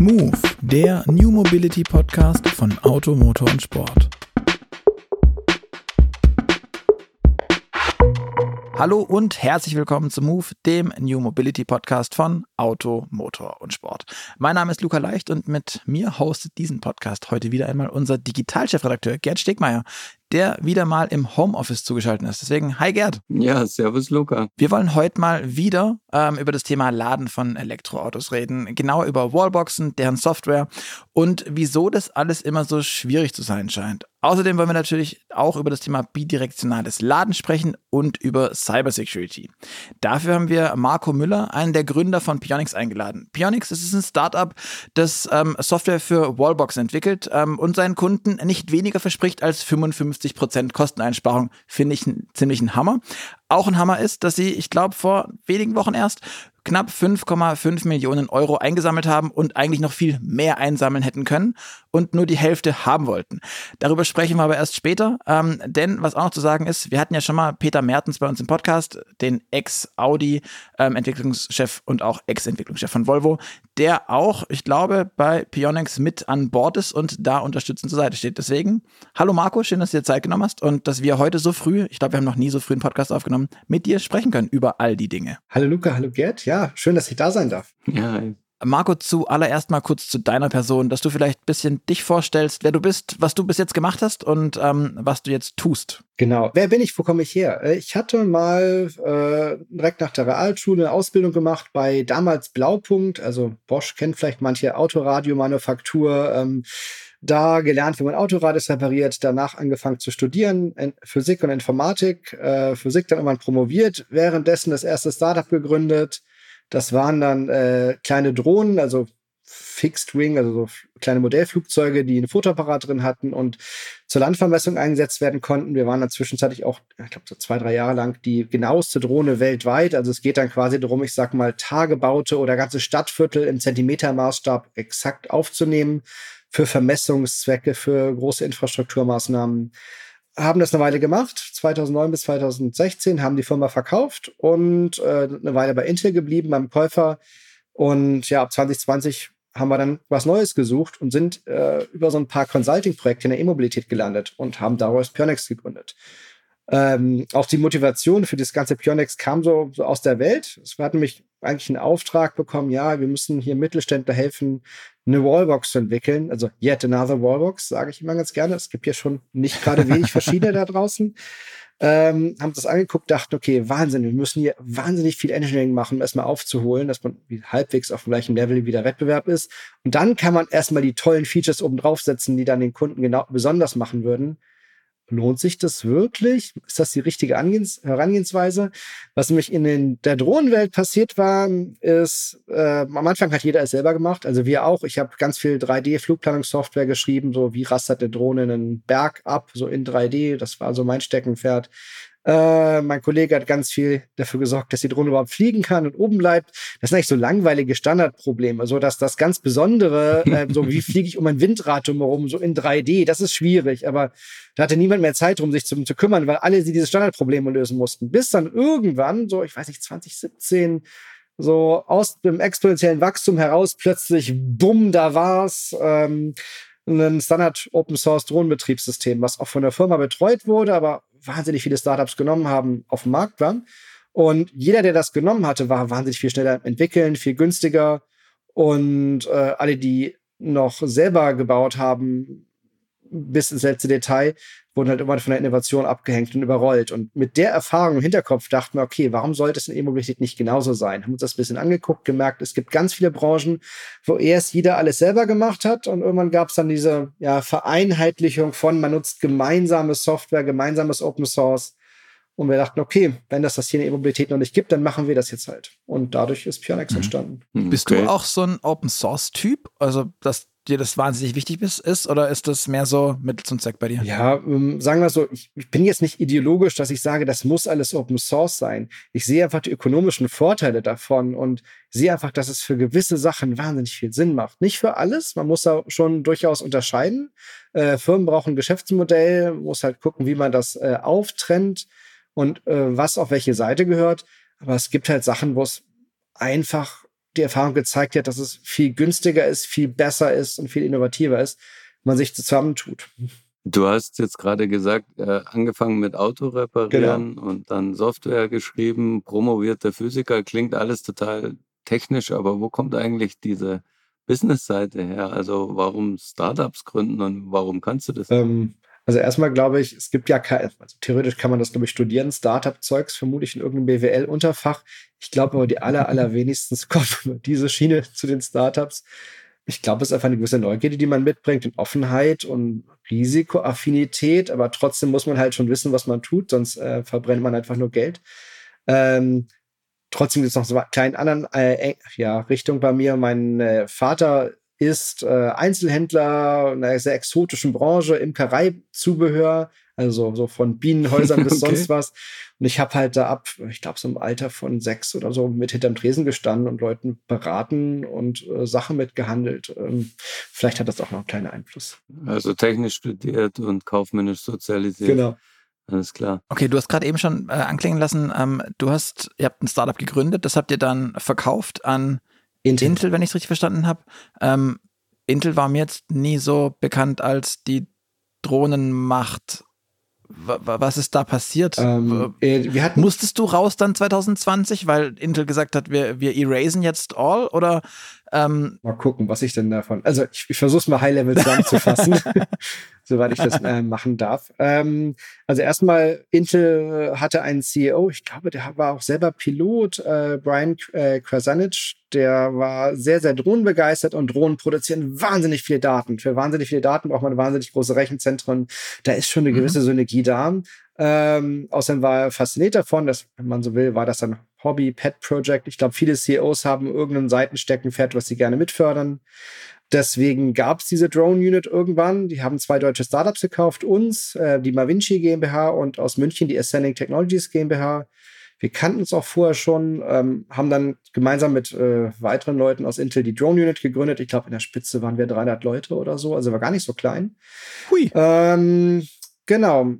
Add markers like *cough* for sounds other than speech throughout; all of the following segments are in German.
Move, der New Mobility Podcast von Auto, Motor und Sport. Hallo und herzlich willkommen zu Move, dem New Mobility Podcast von Auto, Motor und Sport. Mein Name ist Luca Leicht und mit mir hostet diesen Podcast heute wieder einmal unser Digitalchefredakteur Gerd Stegmeier, der wieder mal im Homeoffice zugeschaltet ist. Deswegen, hi Gerd. Ja, servus Luca. Wir wollen heute mal wieder ähm, über das Thema Laden von Elektroautos reden. Genauer über Wallboxen, deren Software und wieso das alles immer so schwierig zu sein scheint. Außerdem wollen wir natürlich auch über das Thema bidirektionales Laden sprechen und über Cybersecurity. Dafür haben wir Marco Müller, einen der Gründer von Pionix, eingeladen. Pionix ist ein Startup, das ähm, Software für Wallboxen entwickelt ähm, und seinen Kunden nicht weniger verspricht als 55 Prozent Kosteneinsparung. Finde ich einen ziemlichen Hammer. Auch ein Hammer ist, dass sie, ich glaube, vor wenigen Wochen erst knapp 5,5 Millionen Euro eingesammelt haben und eigentlich noch viel mehr einsammeln hätten können und nur die Hälfte haben wollten. Darüber sprechen wir aber erst später, ähm, denn was auch noch zu sagen ist, wir hatten ja schon mal Peter Mertens bei uns im Podcast, den Ex-Audi-Entwicklungschef ähm, und auch Ex-Entwicklungschef von Volvo, der auch, ich glaube, bei Pionix mit an Bord ist und da unterstützend zur Seite steht. Deswegen, hallo Marco, schön, dass du dir Zeit genommen hast und dass wir heute so früh, ich glaube, wir haben noch nie so früh einen Podcast aufgenommen, mit dir sprechen können über all die Dinge. Hallo Luca, hallo Gerd. Ja, schön, dass ich da sein darf. Ja, Marco, zuallererst mal kurz zu deiner Person, dass du vielleicht ein bisschen dich vorstellst, wer du bist, was du bis jetzt gemacht hast und ähm, was du jetzt tust. Genau. Wer bin ich? Wo komme ich her? Äh, ich hatte mal äh, direkt nach der Realschule eine Ausbildung gemacht bei damals Blaupunkt. Also Bosch kennt vielleicht manche Autoradiomanufaktur. Ähm, da gelernt, wie man Autoradios repariert, danach angefangen zu studieren, Physik und Informatik, äh, Physik dann irgendwann promoviert, währenddessen das erste Startup gegründet, das waren dann äh, kleine Drohnen, also Fixed Wing, also so kleine Modellflugzeuge, die einen Fotoapparat drin hatten und zur Landvermessung eingesetzt werden konnten. Wir waren dann zwischenzeitlich auch, ich glaube, so zwei, drei Jahre lang die genaueste Drohne weltweit. Also es geht dann quasi darum, ich sag mal, Tagebaute oder ganze Stadtviertel im Zentimetermaßstab exakt aufzunehmen für Vermessungszwecke, für große Infrastrukturmaßnahmen haben das eine Weile gemacht, 2009 bis 2016, haben die Firma verkauft und äh, eine Weile bei Intel geblieben beim Käufer. Und ja, ab 2020 haben wir dann was Neues gesucht und sind äh, über so ein paar Consulting-Projekte in der E-Mobilität gelandet und haben daraus Pionex gegründet. Ähm, auch die Motivation für das ganze Pionex kam so, so aus der Welt. Es hat nämlich eigentlich einen Auftrag bekommen, ja, wir müssen hier Mittelständler helfen, eine Wallbox zu entwickeln. Also yet another Wallbox, sage ich immer ganz gerne. Es gibt ja schon nicht gerade wenig *laughs* verschiedene da draußen. Ähm, haben das angeguckt, dachten, okay, Wahnsinn, wir müssen hier wahnsinnig viel Engineering machen, um erstmal aufzuholen, dass man halbwegs auf dem gleichen Level wie der Wettbewerb ist. Und dann kann man erstmal die tollen Features oben draufsetzen, die dann den Kunden genau besonders machen würden. Lohnt sich das wirklich? Ist das die richtige Angehens Herangehensweise? Was nämlich in den, der Drohnenwelt passiert war, ist, äh, am Anfang hat jeder es selber gemacht, also wir auch. Ich habe ganz viel 3D-Flugplanungssoftware geschrieben, so wie rastert eine Drohne einen Berg ab, so in 3D. Das war so mein Steckenpferd. Äh, mein Kollege hat ganz viel dafür gesorgt, dass die Drohne überhaupt fliegen kann und oben bleibt. Das sind eigentlich so langweilige Standardprobleme. So dass das ganz Besondere, *laughs* äh, so wie fliege ich um ein Windrad drumherum, so in 3D, das ist schwierig. Aber da hatte niemand mehr Zeit, um sich zu, zu kümmern, weil alle sie diese Standardprobleme lösen mussten. Bis dann irgendwann, so ich weiß nicht, 2017, so aus dem exponentiellen Wachstum heraus plötzlich, bumm, da war's. Ähm, ein Standard Open Source Drohnenbetriebssystem, was auch von der Firma betreut wurde, aber wahnsinnig viele Startups genommen haben, auf dem Markt waren. Und jeder, der das genommen hatte, war wahnsinnig viel schneller entwickeln, viel günstiger. Und äh, alle, die noch selber gebaut haben, bis ins letzte Detail, wurden halt immer von der Innovation abgehängt und überrollt. Und mit der Erfahrung im Hinterkopf dachten wir, okay, warum sollte es in E-Mobilität nicht genauso sein? Haben uns das ein bisschen angeguckt, gemerkt, es gibt ganz viele Branchen, wo erst jeder alles selber gemacht hat und irgendwann gab es dann diese ja, Vereinheitlichung von, man nutzt gemeinsame Software, gemeinsames Open Source. Und wir dachten, okay, wenn das das hier in der E-Mobilität noch nicht gibt, dann machen wir das jetzt halt. Und dadurch ist Pionex mhm. entstanden. Okay. Bist du auch so ein Open Source Typ? Also, dass dir das wahnsinnig wichtig ist, ist oder ist das mehr so Mittel zum Zweck bei dir? Ja, ähm, sagen wir so, ich, ich, bin jetzt nicht ideologisch, dass ich sage, das muss alles Open Source sein. Ich sehe einfach die ökonomischen Vorteile davon und sehe einfach, dass es für gewisse Sachen wahnsinnig viel Sinn macht. Nicht für alles, man muss da schon durchaus unterscheiden. Äh, Firmen brauchen ein Geschäftsmodell, muss halt gucken, wie man das äh, auftrennt und äh, was auf welche Seite gehört. Aber es gibt halt Sachen, wo es einfach die Erfahrung gezeigt hat, dass es viel günstiger ist, viel besser ist und viel innovativer ist, wenn man sich zusammentut. Du hast jetzt gerade gesagt, äh, angefangen mit Auto reparieren genau. und dann Software geschrieben, promovierter Physiker, klingt alles total technisch, aber wo kommt eigentlich diese Business-Seite her? Also warum Startups gründen und warum kannst du das? Ähm, also erstmal glaube ich, es gibt ja kein, also theoretisch kann man das, glaube ich, studieren, Startup-Zeugs, vermutlich in irgendeinem BWL-Unterfach. Ich glaube aber, die aller, allerwenigstens *laughs* kommen über diese Schiene zu den Startups. Ich glaube, es ist einfach eine gewisse Neugierde, die man mitbringt und Offenheit und Risikoaffinität, aber trotzdem muss man halt schon wissen, was man tut, sonst äh, verbrennt man einfach nur Geld. Ähm, trotzdem gibt es noch so einen kleinen anderen äh, ja, Richtung bei mir. Mein äh, Vater ist äh, Einzelhändler in einer sehr exotischen Branche, Imkereizubehör, also so von Bienenhäusern bis *laughs* okay. sonst was. Und ich habe halt da ab, ich glaube, so im Alter von sechs oder so mit hinterm Tresen gestanden und Leuten beraten und äh, Sachen mitgehandelt. Ähm, vielleicht hat das auch noch einen kleinen Einfluss. Also technisch studiert und kaufmännisch sozialisiert. Genau. Alles klar. Okay, du hast gerade eben schon äh, anklingen lassen, ähm, du hast, ihr habt ein Startup gegründet, das habt ihr dann verkauft an Intel, Intel wenn ich es richtig verstanden habe. Ähm, Intel war mir jetzt nie so bekannt als die Drohnenmacht was ist da passiert? Ähm, äh, wir hatten Musstest du raus dann 2020, weil Intel gesagt hat, wir, wir erasen jetzt all? Oder ähm mal gucken, was ich denn davon. Also ich, ich versuche es mal High-Level zusammenzufassen, *laughs* *laughs* soweit ich das äh, machen darf. Ähm, also erstmal, Intel hatte einen CEO, ich glaube, der war auch selber Pilot, äh, Brian äh, Krasanich, der war sehr, sehr drohnenbegeistert und Drohnen produzieren wahnsinnig viele Daten. Für wahnsinnig viele Daten braucht man wahnsinnig große Rechenzentren. Da ist schon eine mhm. gewisse Synergie da. Ähm, außerdem war er fasziniert davon, dass, wenn man so will, war das ein Hobby, Pet Project. Ich glaube, viele CEOs haben irgendeinen Seitensteckenpferd, was sie gerne mitfördern. Deswegen gab es diese Drone Unit irgendwann. Die haben zwei deutsche Startups gekauft, uns, äh, die Mavinci GmbH und aus München die Ascending Technologies GmbH. Wir kannten uns auch vorher schon, ähm, haben dann gemeinsam mit äh, weiteren Leuten aus Intel die Drone Unit gegründet. Ich glaube, in der Spitze waren wir 300 Leute oder so, also war gar nicht so klein. Hui. Ähm, genau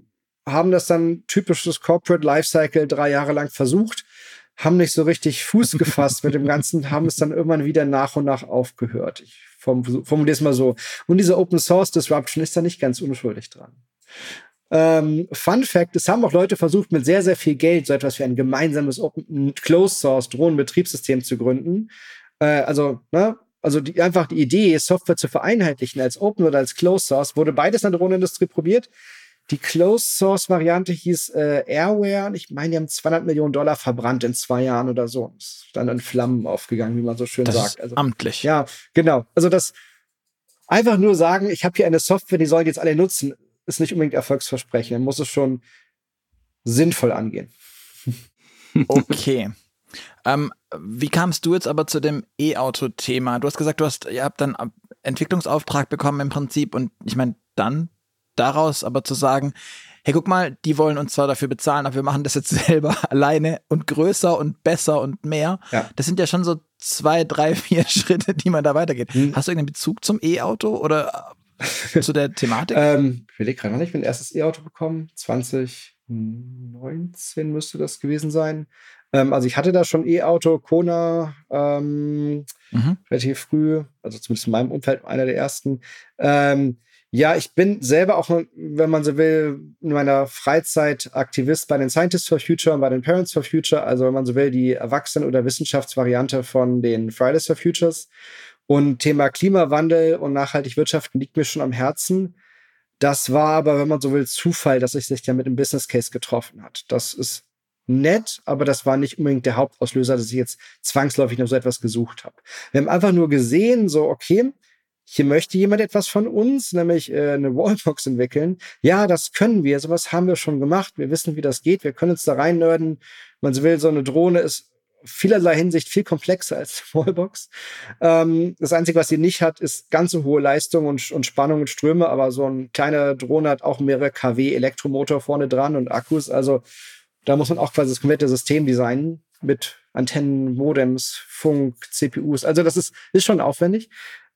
haben das dann typisches Corporate Lifecycle drei Jahre lang versucht, haben nicht so richtig Fuß gefasst mit dem Ganzen, haben es dann irgendwann wieder nach und nach aufgehört. Ich formuliere es mal so. Und diese Open Source Disruption ist da nicht ganz unschuldig dran. Ähm, Fun Fact, es haben auch Leute versucht, mit sehr, sehr viel Geld so etwas wie ein gemeinsames Open Closed Source Drohnenbetriebssystem zu gründen. Äh, also, ne, also die, einfach die Idee, Software zu vereinheitlichen als Open oder als Closed Source, wurde beides in der Drohnenindustrie probiert. Die Closed Source Variante hieß äh, Airware und ich meine, die haben 200 Millionen Dollar verbrannt in zwei Jahren oder so. Ist dann in Flammen aufgegangen, wie man so schön das sagt. Ist also, amtlich. Ja, genau. Also das einfach nur sagen, ich habe hier eine Software, die sollen jetzt alle nutzen, ist nicht unbedingt Erfolgsversprechen. Man muss es schon sinnvoll angehen. *laughs* Okay. ähm, wie kamst du jetzt aber zu dem E-Auto-Thema? Du hast gesagt, du hast, ihr habt dann Entwicklungsauftrag bekommen im Prinzip und ich meine, dann daraus aber zu sagen, hey, guck mal, die wollen uns zwar dafür bezahlen, aber wir machen das jetzt *laughs* selber alleine und größer und besser und mehr. Ja. Das sind ja schon so zwei, drei, vier *laughs* Schritte, die man da weitergeht. Hm. Hast du irgendeinen Bezug zum E-Auto oder zu der *laughs* Thematik? ähm, ich will gerade noch nicht mein erstes E-Auto bekommen. 2019 müsste das gewesen sein. Ähm, also ich hatte da schon E-Auto, Kona, ähm, mhm. relativ früh, also zumindest in meinem Umfeld einer der ersten. Ähm, ja, ich bin selber auch, wenn man so will, in meiner Freizeit Aktivist bei den Scientists for Future und bei den Parents for Future, also wenn man so will, die Erwachsenen- oder Wissenschaftsvariante von den Fridays for Futures. Und Thema Klimawandel und nachhaltig Wirtschaften liegt mir schon am Herzen. Das war aber, wenn man so will, Zufall, dass ich sich ja mit dem Business Case getroffen hat. Das ist nett, aber das war nicht unbedingt der Hauptauslöser, dass ich jetzt zwangsläufig noch so etwas gesucht habe. Wir haben einfach nur gesehen, so, okay, hier möchte jemand etwas von uns, nämlich äh, eine Wallbox *laughs* entwickeln. Ja, das können wir, sowas haben wir schon gemacht. Wir wissen, wie das geht. Wir können uns da rein nerden. Man will, so eine Drohne ist vielerlei Hinsicht viel komplexer als eine Wallbox. Ähm, das Einzige, was sie nicht hat, ist ganz so hohe Leistung und, und Spannung und Ströme, aber so ein kleiner Drohne hat auch mehrere kW Elektromotor vorne dran und Akkus. Also da muss man auch quasi das komplette System designen mit Antennen, Modems, Funk, CPUs. Also das ist, ist schon aufwendig.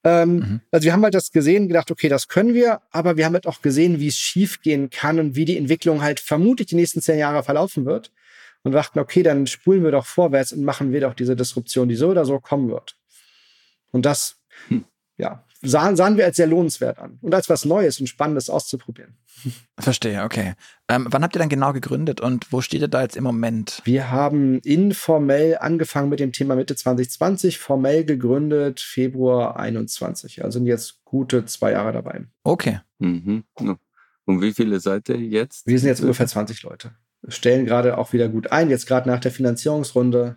Ähm, mhm. Also wir haben halt das gesehen, gedacht, okay, das können wir, aber wir haben halt auch gesehen, wie es schiefgehen kann und wie die Entwicklung halt vermutlich die nächsten zehn Jahre verlaufen wird. und dachten, okay, dann spulen wir doch vorwärts und machen wir doch diese Disruption, die so oder so kommen wird. Und das, hm. ja, sahen, sahen wir als sehr lohnenswert an und als was Neues und Spannendes auszuprobieren. Verstehe, okay. Ähm, wann habt ihr dann genau gegründet und wo steht ihr da jetzt im Moment? Wir haben informell angefangen mit dem Thema Mitte 2020, formell gegründet Februar 21. Also sind jetzt gute zwei Jahre dabei. Okay. Mhm. Und wie viele seid ihr jetzt? Wir sind jetzt ungefähr 20 Leute. Stellen gerade auch wieder gut ein, jetzt gerade nach der Finanzierungsrunde.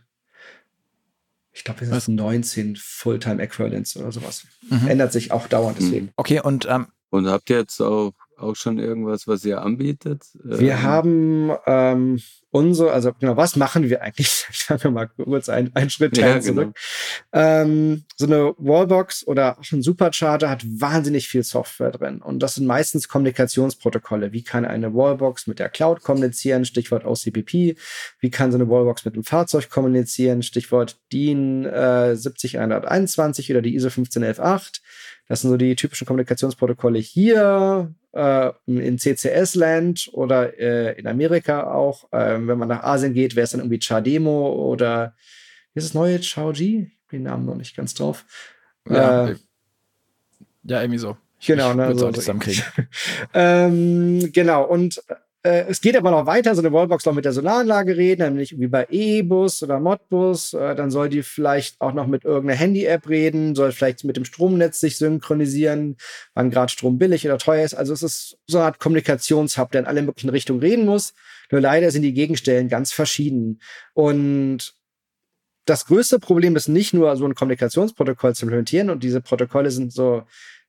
Ich glaube, wir sind 19 Fulltime Equivalents oder sowas. Mhm. Ändert sich auch dauernd deswegen. Okay, und ähm, und habt ihr jetzt auch auch schon irgendwas, was ihr anbietet? Wir ähm, haben ähm, unsere, also genau, was machen wir eigentlich? *laughs* Schauen wir mal kurz einen, einen Schritt ja, zurück. Genau. Ähm, so eine Wallbox oder auch ein Supercharger hat wahnsinnig viel Software drin. Und das sind meistens Kommunikationsprotokolle. Wie kann eine Wallbox mit der Cloud kommunizieren? Stichwort OCPP. Wie kann so eine Wallbox mit dem Fahrzeug kommunizieren? Stichwort DIN äh, 70121 oder die ISO 15118. Das sind so die typischen Kommunikationsprotokolle hier äh, in CCS-Land oder äh, in Amerika auch. Ähm, wenn man nach Asien geht, wäre es dann irgendwie Chademo oder wie ist das neue Chaoji? Ich bin den Namen noch nicht ganz drauf. Ja, äh, ja irgendwie so. Genau, ne, so, zusammenkriegen. *laughs* ähm, genau, und äh, es geht aber noch weiter, so eine Wallbox noch mit der Solaranlage reden, nämlich wie bei E-Bus oder Modbus. Äh, dann soll die vielleicht auch noch mit irgendeiner Handy-App reden, soll vielleicht mit dem Stromnetz sich synchronisieren, wann gerade Strom billig oder teuer ist. Also es ist so eine Art Kommunikationshub, der in alle möglichen Richtungen reden muss. Nur leider sind die Gegenstellen ganz verschieden. Und das größte Problem ist nicht nur so ein Kommunikationsprotokoll zu implementieren und diese Protokolle sind so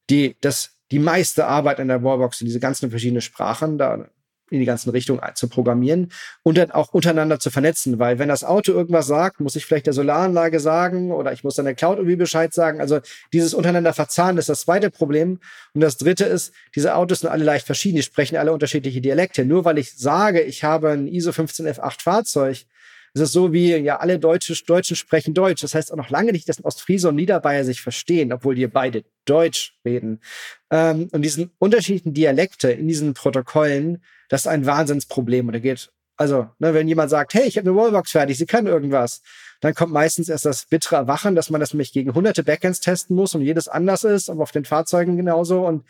die, das, die meiste Arbeit in der Wallbox in diese ganzen verschiedenen Sprachen. Da in die ganzen Richtungen zu programmieren und dann auch untereinander zu vernetzen, weil wenn das Auto irgendwas sagt, muss ich vielleicht der Solaranlage sagen oder ich muss dann der Cloud irgendwie Bescheid sagen. Also dieses untereinander verzahnen ist das zweite Problem. Und das dritte ist, diese Autos sind alle leicht verschieden, die sprechen alle unterschiedliche Dialekte. Nur weil ich sage, ich habe ein ISO 15F8 Fahrzeug, ist es so wie, ja, alle Deutsche, Deutschen sprechen Deutsch. Das heißt auch noch lange nicht, dass Ostfriese und Niederbayer sich verstehen, obwohl die beide Deutsch reden. Ähm, und diesen unterschiedlichen Dialekte in diesen Protokollen, das ist ein Wahnsinnsproblem. Und da geht, also, ne, wenn jemand sagt, hey, ich habe eine Wallbox fertig, sie kann irgendwas, dann kommt meistens erst das bittere Erwachen, dass man das nämlich gegen hunderte Backends testen muss und jedes anders ist, aber auf den Fahrzeugen genauso. Und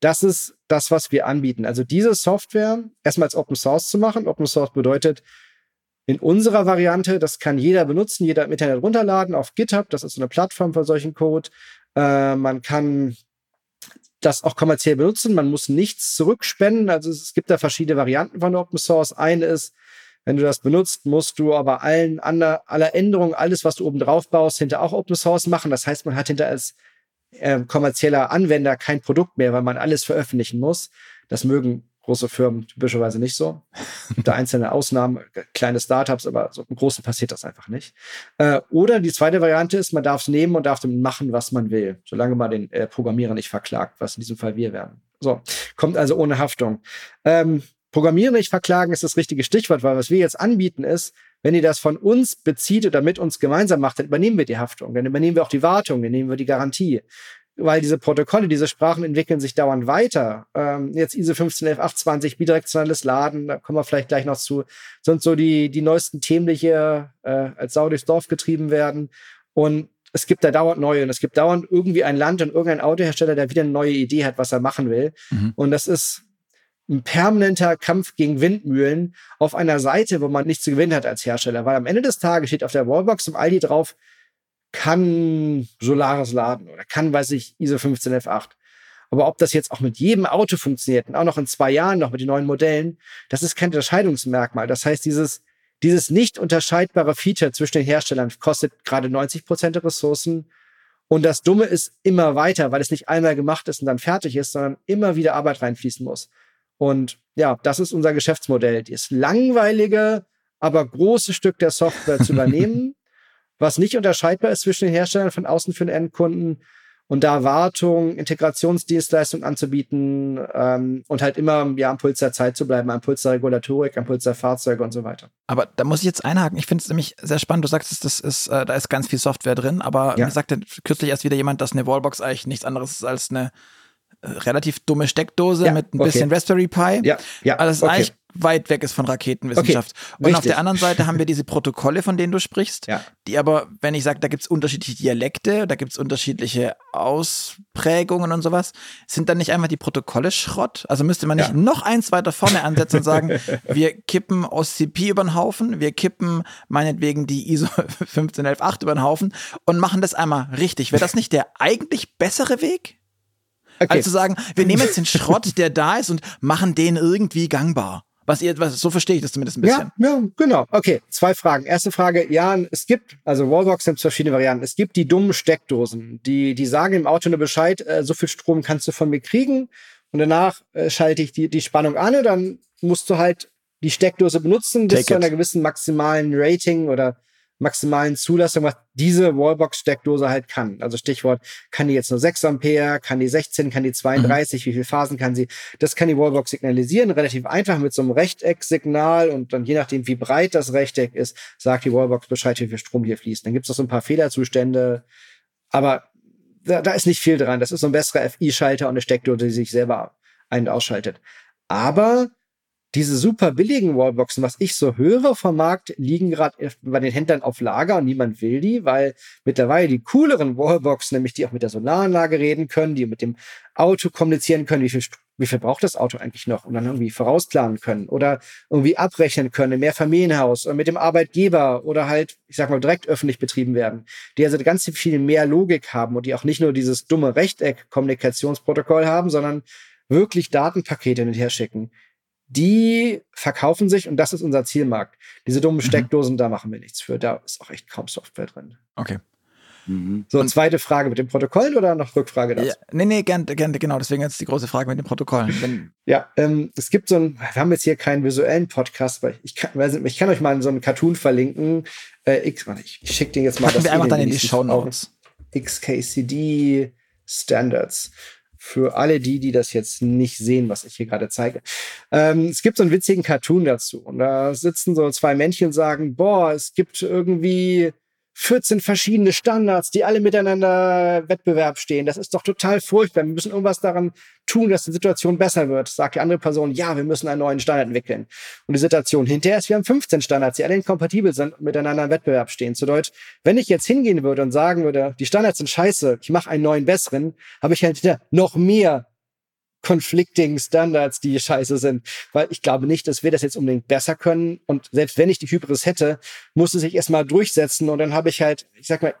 das ist das, was wir anbieten. Also diese Software erstmal als Open Source zu machen. Open Source bedeutet, in unserer Variante, das kann jeder benutzen, jeder im Internet runterladen auf GitHub, das ist so eine Plattform für solchen Code. Äh, man kann das auch kommerziell benutzen. Man muss nichts zurückspenden. Also es gibt da verschiedene Varianten von Open Source. Eine ist, wenn du das benutzt, musst du aber allen ander, aller Änderungen, alles, was du oben drauf baust, hinter auch Open Source machen. Das heißt, man hat hinter als äh, kommerzieller Anwender kein Produkt mehr, weil man alles veröffentlichen muss. Das mögen große Firmen typischerweise nicht so. Da einzelne Ausnahmen, kleine Startups, aber so im Großen passiert das einfach nicht. Äh, oder die zweite Variante ist, man darf es nehmen und darf damit machen, was man will, solange man den äh, Programmierer nicht verklagt, was in diesem Fall wir werden. So, kommt also ohne Haftung. Ähm, Programmierer nicht verklagen ist das richtige Stichwort, weil was wir jetzt anbieten ist, wenn ihr das von uns bezieht oder mit uns gemeinsam macht, dann übernehmen wir die Haftung, dann übernehmen wir auch die Wartung, dann nehmen wir die Garantie weil diese Protokolle, diese Sprachen entwickeln sich dauernd weiter. Ähm, jetzt ISO 1511820, bidirektionales Laden, da kommen wir vielleicht gleich noch zu, sind so die, die neuesten Themen, die hier äh, als Sau durchs Dorf getrieben werden. Und es gibt da dauernd neue und es gibt dauernd irgendwie ein Land und irgendein Autohersteller, der wieder eine neue Idee hat, was er machen will. Mhm. Und das ist ein permanenter Kampf gegen Windmühlen auf einer Seite, wo man nichts zu gewinnen hat als Hersteller. Weil am Ende des Tages steht auf der Wallbox im Aldi drauf, kann Solaris laden oder kann, weiß ich, ISO 15F8. Aber ob das jetzt auch mit jedem Auto funktioniert und auch noch in zwei Jahren noch mit den neuen Modellen, das ist kein Unterscheidungsmerkmal. Das heißt, dieses, dieses nicht unterscheidbare Feature zwischen den Herstellern kostet gerade 90 Prozent der Ressourcen. Und das Dumme ist immer weiter, weil es nicht einmal gemacht ist und dann fertig ist, sondern immer wieder Arbeit reinfließen muss. Und ja, das ist unser Geschäftsmodell. Das langweilige, aber große Stück der Software zu *laughs* übernehmen was nicht unterscheidbar ist zwischen den Herstellern von außen für den Endkunden und da Wartung, Integrationsdienstleistungen anzubieten ähm, und halt immer ja, am Puls der Zeit zu bleiben, am Puls der Regulatorik, am Puls der Fahrzeuge und so weiter. Aber da muss ich jetzt einhaken. Ich finde es nämlich sehr spannend. Du sagst, das ist, äh, da ist ganz viel Software drin, aber ja. mir sagte kürzlich erst wieder jemand, dass eine Wallbox eigentlich nichts anderes ist als eine relativ dumme Steckdose ja, mit ein okay. bisschen Raspberry Pi. Ja, ja. Also das okay. eigentlich weit weg ist von Raketenwissenschaft. Okay, und richtig. auf der anderen Seite haben wir diese Protokolle, von denen du sprichst, ja. die aber, wenn ich sage, da gibt es unterschiedliche Dialekte, da gibt es unterschiedliche Ausprägungen und sowas, sind dann nicht einfach die Protokolle Schrott? Also müsste man nicht ja. noch eins weiter vorne ansetzen und sagen, *laughs* wir kippen OCP über den Haufen, wir kippen meinetwegen die ISO *laughs* 15118 über den Haufen und machen das einmal richtig. Wäre das nicht der eigentlich bessere Weg? Okay. Also zu sagen, wir nehmen jetzt den Schrott, der da ist und machen den irgendwie gangbar. Was ihr, was, so verstehe ich das zumindest ein bisschen. Ja, ja, genau. Okay, zwei Fragen. Erste Frage, ja, es gibt, also Wallbox gibt verschiedene Varianten. Es gibt die dummen Steckdosen, die, die sagen im Auto nur Bescheid, äh, so viel Strom kannst du von mir kriegen und danach äh, schalte ich die, die Spannung an und dann musst du halt die Steckdose benutzen bis Take zu einer gewissen maximalen Rating oder maximalen Zulassung, was diese Wallbox-Steckdose halt kann. Also Stichwort, kann die jetzt nur 6 Ampere, kann die 16, kann die 32, mhm. wie viele Phasen kann sie? Das kann die Wallbox signalisieren, relativ einfach mit so einem Rechteck-Signal und dann je nachdem, wie breit das Rechteck ist, sagt die Wallbox Bescheid, wie viel Strom hier fließt. Dann gibt es noch so ein paar Fehlerzustände, aber da, da ist nicht viel dran. Das ist so ein besserer FI-Schalter und eine Steckdose, die sich selber ein- und ausschaltet. Aber diese super billigen Wallboxen, was ich so höre vom Markt, liegen gerade bei den Händlern auf Lager und niemand will die, weil mittlerweile die cooleren Wallboxen, nämlich die auch mit der Solaranlage reden können, die mit dem Auto kommunizieren können, wie viel, wie viel braucht das Auto eigentlich noch? Und dann irgendwie vorausplanen können oder irgendwie abrechnen können im Mehrfamilienhaus oder mit dem Arbeitgeber oder halt, ich sag mal, direkt öffentlich betrieben werden, die also ganz viel mehr Logik haben und die auch nicht nur dieses dumme Rechteck-Kommunikationsprotokoll haben, sondern wirklich Datenpakete hin und her schicken die verkaufen sich und das ist unser Zielmarkt. Diese dummen mhm. Steckdosen, da machen wir nichts für. Da ist auch echt kaum Software drin. Okay. Mhm. So, zweite Frage mit dem Protokoll oder noch Rückfrage dazu? Ja, nee, nee, gerne, gern, genau. Deswegen jetzt die große Frage mit dem Protokoll. *laughs* Ja, ähm, es gibt so ein, wir haben jetzt hier keinen visuellen Podcast, weil ich kann, ich kann euch mal so einen Cartoon verlinken. Äh, X, ich, ich schicke den jetzt mal. Packen wir einfach dann in die Show Notes. XKCD Standards für alle die, die das jetzt nicht sehen, was ich hier gerade zeige. Ähm, es gibt so einen witzigen Cartoon dazu. Und da sitzen so zwei Männchen und sagen, boah, es gibt irgendwie 14 verschiedene Standards, die alle miteinander Wettbewerb stehen. Das ist doch total furchtbar. Wir müssen irgendwas daran tun, dass die Situation besser wird. Sagt die andere Person, ja, wir müssen einen neuen Standard entwickeln. Und die Situation hinterher ist, wir haben 15 Standards, die alle inkompatibel sind und miteinander im Wettbewerb stehen. Zu Deutsch, wenn ich jetzt hingehen würde und sagen würde, die Standards sind scheiße, ich mache einen neuen besseren, habe ich halt noch mehr conflicting Standards, die scheiße sind. Weil ich glaube nicht, dass wir das jetzt unbedingt besser können. Und selbst wenn ich die Hybris hätte, muss es sich erstmal durchsetzen. Und dann habe ich halt, ich sag mal,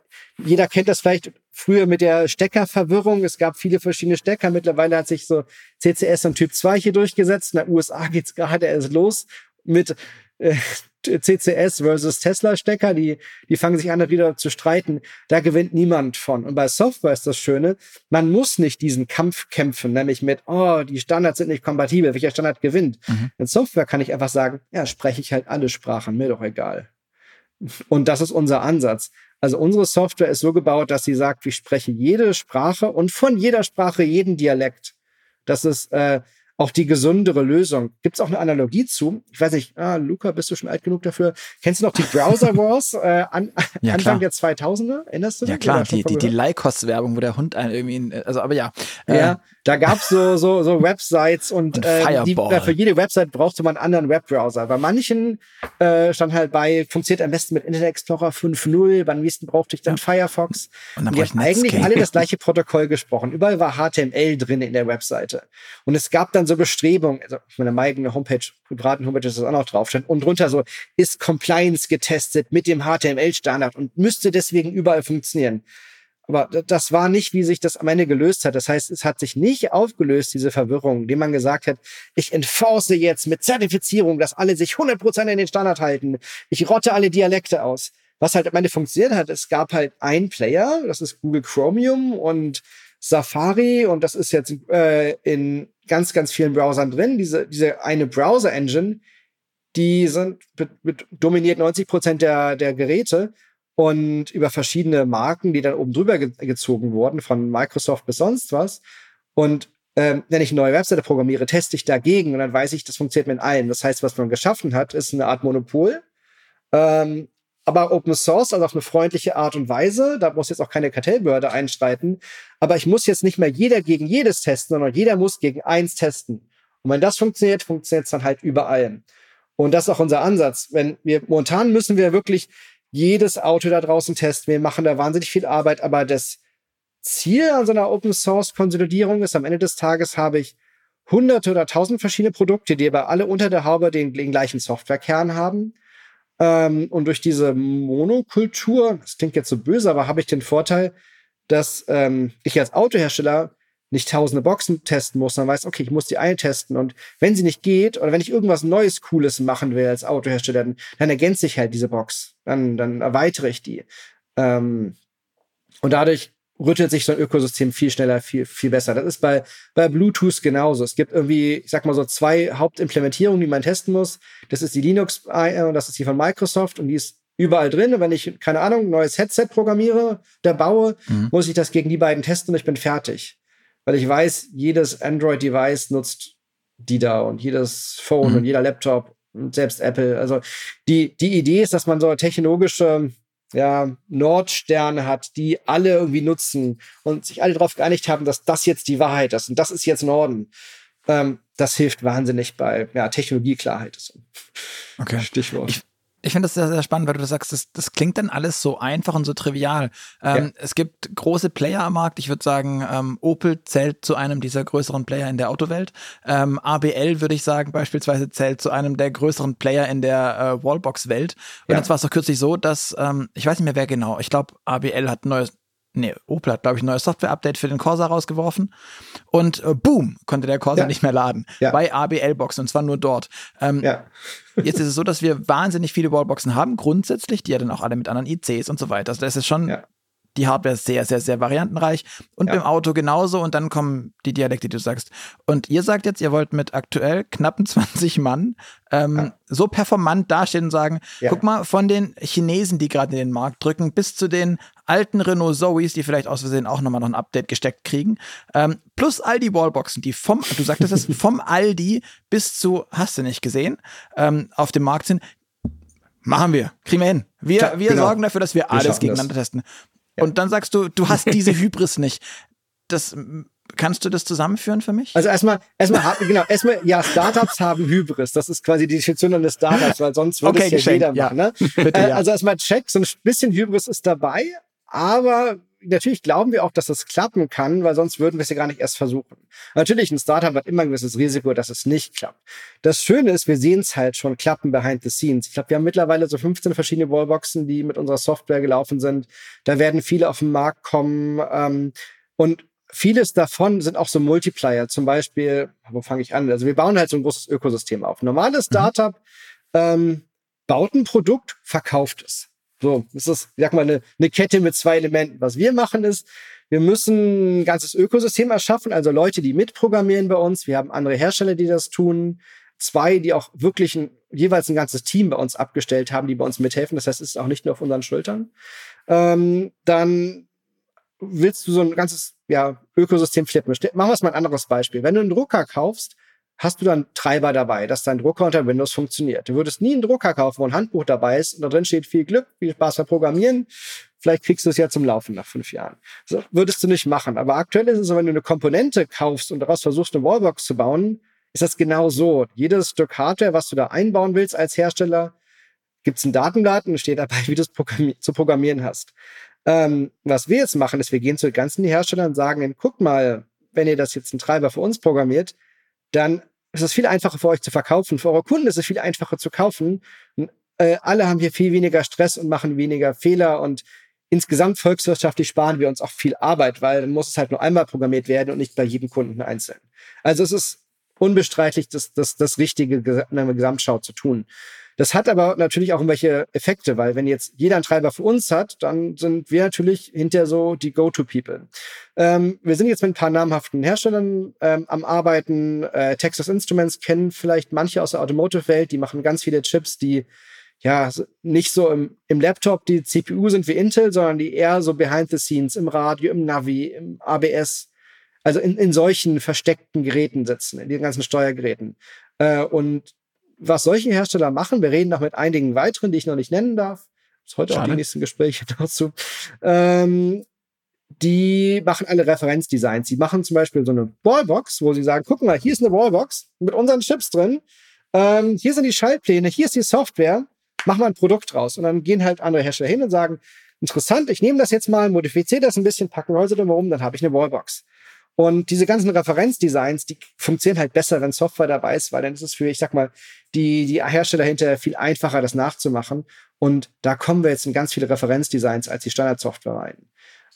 jeder kennt das vielleicht früher mit der Steckerverwirrung. Es gab viele verschiedene Stecker. Mittlerweile hat sich so CCS und Typ 2 hier durchgesetzt. In der USA geht's gerade erst los mit äh, CCS versus Tesla-Stecker, die, die fangen sich an, darüber zu streiten. Da gewinnt niemand von. Und bei Software ist das Schöne, man muss nicht diesen Kampf kämpfen, nämlich mit, oh, die Standards sind nicht kompatibel, welcher Standard gewinnt. Mhm. In Software kann ich einfach sagen, ja, spreche ich halt alle Sprachen, mir doch egal. Und das ist unser Ansatz. Also unsere Software ist so gebaut, dass sie sagt, ich spreche jede Sprache und von jeder Sprache jeden Dialekt. Das ist, äh, auch die gesundere Lösung. Gibt es auch eine Analogie zu? Ich weiß nicht, ah, Luca, bist du schon alt genug dafür? Kennst du noch die Browser *laughs* Wars äh, an, ja, Anfang der 2000er? Erinnerst du dich? Ja klar, die, die, die Leihkost-Werbung, wo der Hund einen irgendwie, also aber ja. Ja, äh, da gab's so, so, so Websites und, und äh, die, für jede Website brauchte man einen anderen Webbrowser. Bei manchen äh, stand halt bei, funktioniert am besten mit Internet Explorer 5.0, beim nächsten brauchte ich dann ja. Firefox. Und, dann die haben eigentlich alle das gleiche Protokoll gesprochen. Überall war HTML drin in der Webseite. Und es gab dann so Bestrebungen, also auf meiner eigenen Homepage, privaten Homepage ist das auch noch drauf, stand und drunter so, ist Compliance getestet mit dem HTML-Standard und müsste deswegen überall funktionieren. Aber das war nicht, wie sich das am Ende gelöst hat. Das heißt, es hat sich nicht aufgelöst, diese Verwirrung, indem man gesagt hat, ich enforce jetzt mit Zertifizierung, dass alle sich 100% in den Standard halten. Ich rotte alle Dialekte aus. Was halt am Ende funktioniert hat, es gab halt ein Player, das ist Google Chromium und Safari und das ist jetzt äh, in ganz, ganz vielen Browsern drin. Diese, diese eine Browser-Engine, die sind, dominiert 90% der, der Geräte und über verschiedene Marken, die dann oben drüber ge gezogen wurden, von Microsoft bis sonst was. Und ähm, wenn ich eine neue Webseite programmiere, teste ich dagegen und dann weiß ich, das funktioniert mit allen. Das heißt, was man geschaffen hat, ist eine Art Monopol. Ähm, aber Open Source, also auf eine freundliche Art und Weise. Da muss jetzt auch keine Kartellbehörde einstreiten. Aber ich muss jetzt nicht mehr jeder gegen jedes testen, sondern jeder muss gegen eins testen. Und wenn das funktioniert, funktioniert es dann halt überall. Und das ist auch unser Ansatz. Wenn wir momentan müssen wir wirklich jedes Auto da draußen testen. Wir machen da wahnsinnig viel Arbeit, aber das Ziel an so einer Open Source Konsolidierung ist, am Ende des Tages habe ich hunderte oder tausend verschiedene Produkte, die aber alle unter der Haube den, den gleichen Softwarekern haben. Ähm, und durch diese Monokultur, das klingt jetzt so böse, aber habe ich den Vorteil, dass ähm, ich als Autohersteller nicht tausende Boxen testen muss, sondern weiß, okay, ich muss die eine testen und wenn sie nicht geht oder wenn ich irgendwas Neues, Cooles machen will als Autohersteller, dann, dann ergänze ich halt diese Box, dann, dann erweitere ich die. Ähm, und dadurch rüttelt sich so ein Ökosystem viel schneller, viel, viel besser. Das ist bei, bei Bluetooth genauso. Es gibt irgendwie, ich sag mal so zwei Hauptimplementierungen, die man testen muss. Das ist die Linux und das ist die von Microsoft und die ist überall drin. Und wenn ich, keine Ahnung, ein neues Headset programmiere, da baue, mhm. muss ich das gegen die beiden testen und ich bin fertig. Weil ich weiß, jedes Android-Device nutzt die da und jedes Phone mhm. und jeder Laptop und selbst Apple. Also die, die Idee ist, dass man so technologische ja, Nordsterne hat, die alle irgendwie nutzen und sich alle darauf geeinigt haben, dass das jetzt die Wahrheit ist und das ist jetzt Norden. Ähm, das hilft wahnsinnig bei ja, Technologieklarheit. Okay. Stichwort. Ich, ich finde das sehr, sehr spannend, weil du sagst, das, das klingt dann alles so einfach und so trivial. Ähm, ja. Es gibt große Player am Markt. Ich würde sagen, ähm, Opel zählt zu einem dieser größeren Player in der Autowelt. Ähm, ABL würde ich sagen, beispielsweise zählt zu einem der größeren Player in der äh, Wallbox-Welt. Und ja. jetzt war es doch kürzlich so, dass, ähm, ich weiß nicht mehr wer genau, ich glaube, ABL hat ein neues nee, Opel hat, glaube ich, ein neues Software-Update für den Corsa rausgeworfen und äh, boom, konnte der Corsa ja. nicht mehr laden. Ja. Bei ABL-Boxen und zwar nur dort. Ähm, ja. *laughs* jetzt ist es so, dass wir wahnsinnig viele Wallboxen haben, grundsätzlich, die ja dann auch alle mit anderen ICs und so weiter. Also das ist schon die Hardware ist sehr, sehr, sehr variantenreich. Und ja. beim Auto genauso. Und dann kommen die Dialekte, die du sagst. Und ihr sagt jetzt, ihr wollt mit aktuell knappen *laughs* 20 Mann ähm, ja. so performant dastehen und sagen, ja. guck mal, von den Chinesen, die gerade in den Markt drücken, bis zu den alten Renault Zoes, die vielleicht aus Versehen auch nochmal noch ein Update gesteckt kriegen, ähm, plus all die Wallboxen, die vom, du sagtest es, *laughs* vom Aldi bis zu, hast du nicht gesehen, ähm, auf dem Markt sind, machen wir, kriegen wir hin. Wir, Klar, wir genau. sorgen dafür, dass wir, wir alles gegeneinander das. testen. Und dann sagst du, du hast diese *laughs* Hybris nicht. Das Kannst du das zusammenführen für mich? Also erstmal, erstmal, genau, erstmal, ja, Startups haben Hybris. Das ist quasi die Definition eines Startups, weil sonst würde okay, es ja jeder machen. Ne? *laughs* Bitte, äh, ja. Also erstmal check, so ein bisschen Hybris ist dabei, aber natürlich glauben wir auch, dass das klappen kann, weil sonst würden wir es ja gar nicht erst versuchen. Natürlich, ein Startup hat immer ein gewisses Risiko, dass es nicht klappt. Das Schöne ist, wir sehen es halt schon klappen behind the scenes. Ich glaube, wir haben mittlerweile so 15 verschiedene Wallboxen, die mit unserer Software gelaufen sind. Da werden viele auf den Markt kommen. Ähm, und vieles davon sind auch so Multiplier. Zum Beispiel, wo fange ich an? Also wir bauen halt so ein großes Ökosystem auf. Normales mhm. Startup mhm. ähm, baut ein Produkt, verkauft es. So, das ist, ich sag mal, eine, eine Kette mit zwei Elementen. Was wir machen ist, wir müssen ein ganzes Ökosystem erschaffen, also Leute, die mitprogrammieren bei uns. Wir haben andere Hersteller, die das tun. Zwei, die auch wirklich ein, jeweils ein ganzes Team bei uns abgestellt haben, die bei uns mithelfen. Das heißt, es ist auch nicht nur auf unseren Schultern. Ähm, dann willst du so ein ganzes ja, Ökosystem flippen. Machen wir es mal ein anderes Beispiel. Wenn du einen Drucker kaufst, hast du dann Treiber dabei, dass dein Drucker unter Windows funktioniert. Du würdest nie einen Drucker kaufen, wo ein Handbuch dabei ist und da drin steht viel Glück, viel Spaß beim Programmieren. Vielleicht kriegst du es ja zum Laufen nach fünf Jahren. So würdest du nicht machen. Aber aktuell ist es so, wenn du eine Komponente kaufst und daraus versuchst, eine Wallbox zu bauen, ist das genau so. Jedes Stück Hardware, was du da einbauen willst als Hersteller, gibt es ein Datenblatt und steht dabei, *laughs* wie du es programmi zu programmieren hast. Ähm, was wir jetzt machen, ist, wir gehen zu den ganzen Herstellern und sagen, guck mal, wenn ihr das jetzt einen Treiber für uns programmiert, dann ist es viel einfacher für euch zu verkaufen. Für eure Kunden ist es viel einfacher zu kaufen. Und, äh, alle haben hier viel weniger Stress und machen weniger Fehler und insgesamt volkswirtschaftlich sparen wir uns auch viel Arbeit, weil dann muss es halt nur einmal programmiert werden und nicht bei jedem Kunden einzeln. Also es ist unbestreitlich das, das, das Richtige in einer Gesamtschau zu tun. Das hat aber natürlich auch irgendwelche Effekte, weil wenn jetzt jeder einen Treiber für uns hat, dann sind wir natürlich hinter so die Go-To-People. Ähm, wir sind jetzt mit ein paar namhaften Herstellern ähm, am Arbeiten. Äh, Texas Instruments kennen vielleicht manche aus der Automotive-Welt, die machen ganz viele Chips, die ja, nicht so im, im Laptop die CPU sind wie Intel, sondern die eher so behind the scenes im Radio, im Navi, im ABS, also in, in solchen versteckten Geräten sitzen, in den ganzen Steuergeräten. Äh, und was solche Hersteller machen, wir reden noch mit einigen weiteren, die ich noch nicht nennen darf, Ist heute Schade. auch die nächsten Gespräche *laughs* dazu. Ähm, die machen alle Referenzdesigns. Sie machen zum Beispiel so eine Wallbox, wo sie sagen, guck mal, hier ist eine Wallbox mit unseren Chips drin. Ähm, hier sind die Schaltpläne, hier ist die Software. Mach mal ein Produkt draus. Und dann gehen halt andere Hersteller hin und sagen, interessant, ich nehme das jetzt mal, modifiziere das ein bisschen, packe Häuser drumherum, dann habe ich eine Wallbox. Und diese ganzen Referenzdesigns, die funktionieren halt besser, wenn Software dabei ist, weil dann ist es für, ich sag mal, die, die Hersteller hinterher viel einfacher, das nachzumachen. Und da kommen wir jetzt in ganz viele Referenzdesigns als die Standardsoftware rein.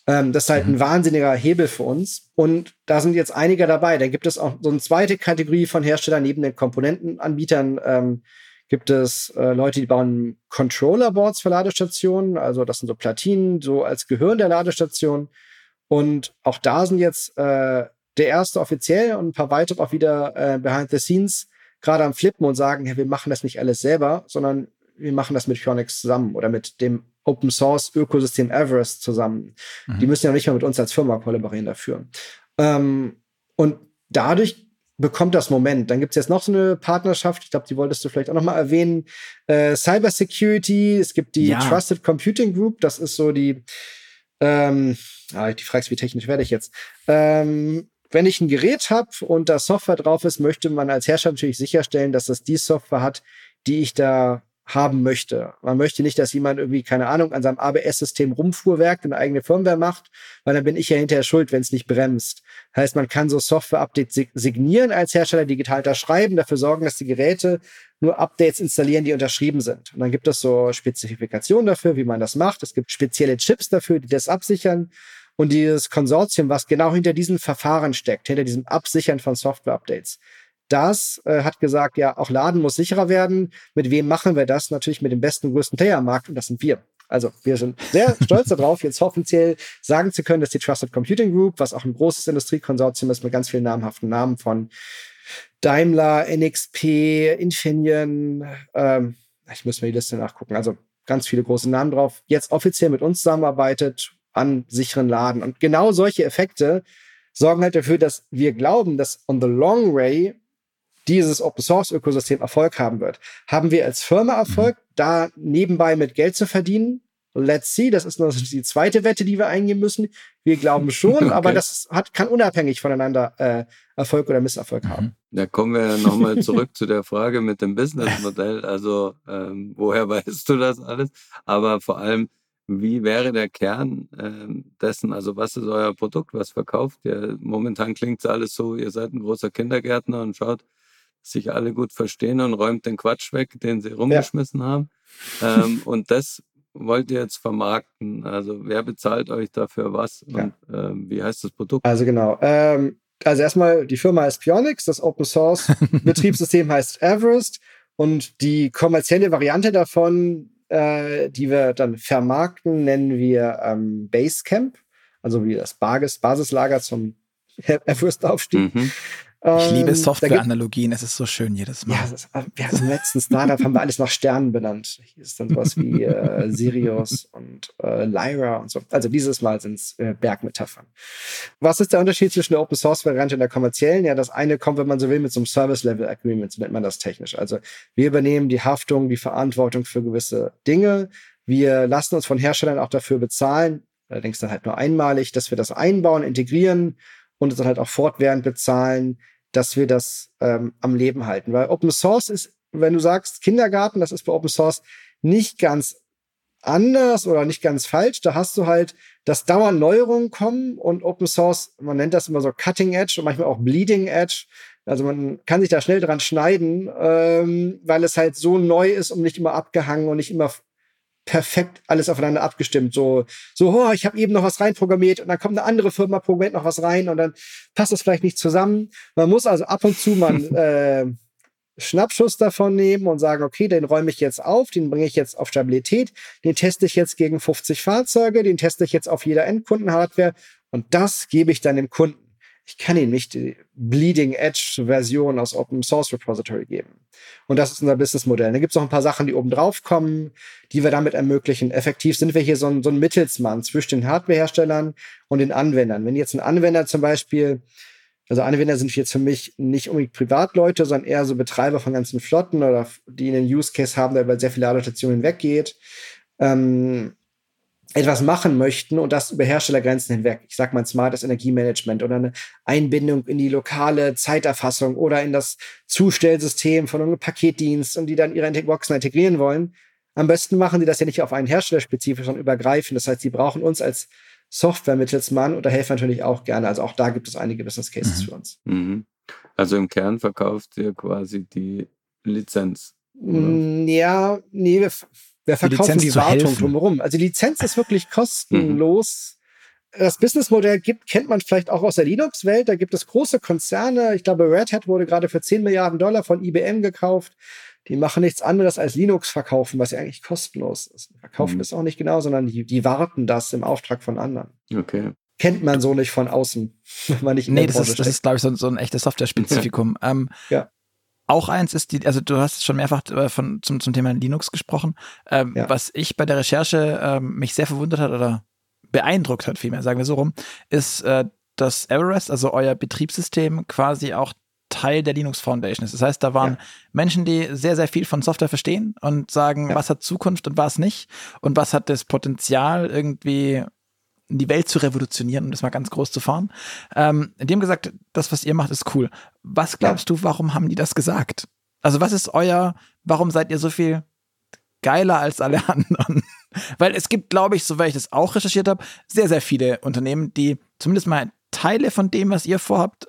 Ähm, das ist halt mhm. ein wahnsinniger Hebel für uns. Und da sind jetzt einige dabei. Da gibt es auch so eine zweite Kategorie von Herstellern neben den Komponentenanbietern. Ähm, gibt es äh, Leute, die bauen Controller-Boards für Ladestationen. Also das sind so Platinen, so als Gehirn der Ladestation. Und auch da sind jetzt äh, der erste offiziell und ein paar weitere auch wieder äh, behind the scenes gerade am Flippen und sagen, ja, wir machen das nicht alles selber, sondern wir machen das mit Phoenix zusammen oder mit dem Open Source Ökosystem Everest zusammen. Mhm. Die müssen ja nicht mal mit uns als Firma kollaborieren dafür. Ähm, und dadurch bekommt das Moment. Dann gibt es jetzt noch so eine Partnerschaft, ich glaube, die wolltest du vielleicht auch noch mal erwähnen. Äh, Cyber Security, es gibt die ja. Trusted Computing Group, das ist so die, ähm, ah, die fragst, wie technisch werde ich jetzt? Ähm, wenn ich ein Gerät habe und da Software drauf ist, möchte man als Hersteller natürlich sicherstellen, dass das die Software hat, die ich da haben möchte. Man möchte nicht, dass jemand irgendwie, keine Ahnung, an seinem ABS-System rumfuhrwerkt und eigene Firmware macht, weil dann bin ich ja hinterher schuld, wenn es nicht bremst. Heißt, man kann so Software-Updates signieren als Hersteller, digital unterschreiben, dafür sorgen, dass die Geräte nur Updates installieren, die unterschrieben sind. Und dann gibt es so Spezifikationen dafür, wie man das macht. Es gibt spezielle Chips dafür, die das absichern. Und dieses Konsortium, was genau hinter diesen Verfahren steckt, hinter diesem Absichern von Software-Updates, das äh, hat gesagt, ja, auch Laden muss sicherer werden. Mit wem machen wir das? Natürlich mit dem besten, größten Player am Markt und das sind wir. Also wir sind sehr *laughs* stolz darauf, jetzt offiziell sagen zu können, dass die Trusted Computing Group, was auch ein großes Industriekonsortium ist mit ganz vielen namhaften Namen von Daimler, NXP, Infineon, ähm, ich muss mir die Liste nachgucken, also ganz viele große Namen drauf, jetzt offiziell mit uns zusammenarbeitet an sicheren Laden. Und genau solche Effekte sorgen halt dafür, dass wir glauben, dass on the long way dieses Open Source Ökosystem Erfolg haben wird. Haben wir als Firma Erfolg, mhm. da nebenbei mit Geld zu verdienen? Let's see, das ist noch die zweite Wette, die wir eingehen müssen. Wir glauben schon, *laughs* okay. aber das hat, kann unabhängig voneinander äh, Erfolg oder Misserfolg mhm. haben. Da kommen wir nochmal zurück zu der Frage mit dem Businessmodell. *laughs* Also ähm, woher weißt du das alles? Aber vor allem, wie wäre der Kern äh, dessen? Also was ist euer Produkt? Was verkauft ihr? Momentan klingt es alles so, ihr seid ein großer Kindergärtner und schaut, sich alle gut verstehen und räumt den Quatsch weg, den sie rumgeschmissen ja. haben. Ähm, und das wollt ihr jetzt vermarkten? Also wer bezahlt euch dafür was und ja. ähm, wie heißt das Produkt? Also genau. Ähm, also erstmal, die Firma heißt Pionix, das Open Source *laughs* Betriebssystem heißt Everest und die kommerzielle Variante davon, äh, die wir dann vermarkten, nennen wir ähm, Basecamp, also wie das Basis, Basislager zum *laughs* Everest-Aufstieg. Mhm. Ich liebe ähm, Software-Analogien, es ist so schön jedes Mal. Ja, ist, wir hatten im letzten Startup haben wir alles nach Sternen benannt. Hier ist dann sowas wie äh, Sirius und äh, Lyra und so. Also dieses Mal sind es äh, Bergmetaphern. Was ist der Unterschied zwischen der Open Source Variante und der kommerziellen? Ja, das eine kommt, wenn man so will, mit so einem Service Level Agreement, so nennt man das technisch. Also wir übernehmen die Haftung, die Verantwortung für gewisse Dinge. Wir lassen uns von Herstellern auch dafür bezahlen, allerdings dann halt nur einmalig, dass wir das einbauen, integrieren und es dann halt auch fortwährend bezahlen, dass wir das ähm, am Leben halten. Weil Open Source ist, wenn du sagst Kindergarten, das ist bei Open Source nicht ganz anders oder nicht ganz falsch. Da hast du halt, dass dauernd Neuerungen kommen und Open Source, man nennt das immer so Cutting Edge und manchmal auch Bleeding Edge. Also man kann sich da schnell dran schneiden, ähm, weil es halt so neu ist und nicht immer abgehangen und nicht immer perfekt alles aufeinander abgestimmt. So, so, oh, ich habe eben noch was reinprogrammiert und dann kommt eine andere Firma, programmiert noch was rein und dann passt das vielleicht nicht zusammen. Man muss also ab und zu mal *laughs* äh, Schnappschuss davon nehmen und sagen, okay, den räume ich jetzt auf, den bringe ich jetzt auf Stabilität, den teste ich jetzt gegen 50 Fahrzeuge, den teste ich jetzt auf jeder Endkundenhardware und das gebe ich dann dem Kunden ich kann Ihnen nicht die Bleeding Edge Version aus Open Source Repository geben. Und das ist unser Businessmodell. Da gibt es noch ein paar Sachen, die oben drauf kommen, die wir damit ermöglichen. Effektiv sind wir hier so ein, so ein Mittelsmann zwischen den Hardwareherstellern und den Anwendern. Wenn jetzt ein Anwender zum Beispiel, also Anwender sind jetzt für mich nicht unbedingt Privatleute, sondern eher so Betreiber von ganzen Flotten oder die einen Use Case haben, der über sehr viele Ladestationen weggeht. ähm, etwas machen möchten und das über Herstellergrenzen hinweg. Ich sage mal ein smartes Energiemanagement oder eine Einbindung in die lokale Zeiterfassung oder in das Zustellsystem von einem Paketdienst und die dann ihre Boxen integrieren wollen. Am besten machen sie das ja nicht auf einen Hersteller spezifisch, sondern übergreifend. Das heißt, sie brauchen uns als Software-Mittelsmann oder helfen natürlich auch gerne. Also auch da gibt es einige Business Cases mhm. für uns. Mhm. Also im Kern verkauft ihr quasi die Lizenz. Oder? Mm, ja, nee, wir wir verkaufen die, die Wartung drumherum. Also die Lizenz ist wirklich kostenlos. Mhm. Das Businessmodell gibt, kennt man vielleicht auch aus der Linux-Welt. Da gibt es große Konzerne. Ich glaube, Red Hat wurde gerade für 10 Milliarden Dollar von IBM gekauft. Die machen nichts anderes als Linux verkaufen, was ja eigentlich kostenlos ist. Verkaufen mhm. ist auch nicht genau, sondern die, die warten das im Auftrag von anderen. Okay kennt man so nicht von außen, *laughs* wenn man nicht in Nee, das ist, das ist, glaube ich, so, so ein echtes Software-Spezifikum. ähm, ja. Auch eins ist die, also du hast schon mehrfach äh, von, zum, zum Thema Linux gesprochen. Ähm, ja. Was ich bei der Recherche ähm, mich sehr verwundert hat oder beeindruckt hat, vielmehr, sagen wir so rum, ist, äh, dass Everest, also euer Betriebssystem, quasi auch Teil der Linux Foundation ist. Das heißt, da waren ja. Menschen, die sehr, sehr viel von Software verstehen und sagen, ja. was hat Zukunft und was nicht und was hat das Potenzial, irgendwie die Welt zu revolutionieren, um das mal ganz groß zu fahren. Ähm, die haben gesagt, das, was ihr macht, ist cool. Was glaubst ja. du, warum haben die das gesagt? Also was ist euer, warum seid ihr so viel geiler als alle *laughs* anderen? Weil es gibt, glaube ich, soweit ich das auch recherchiert habe, sehr, sehr viele Unternehmen, die zumindest mal Teile von dem, was ihr vorhabt,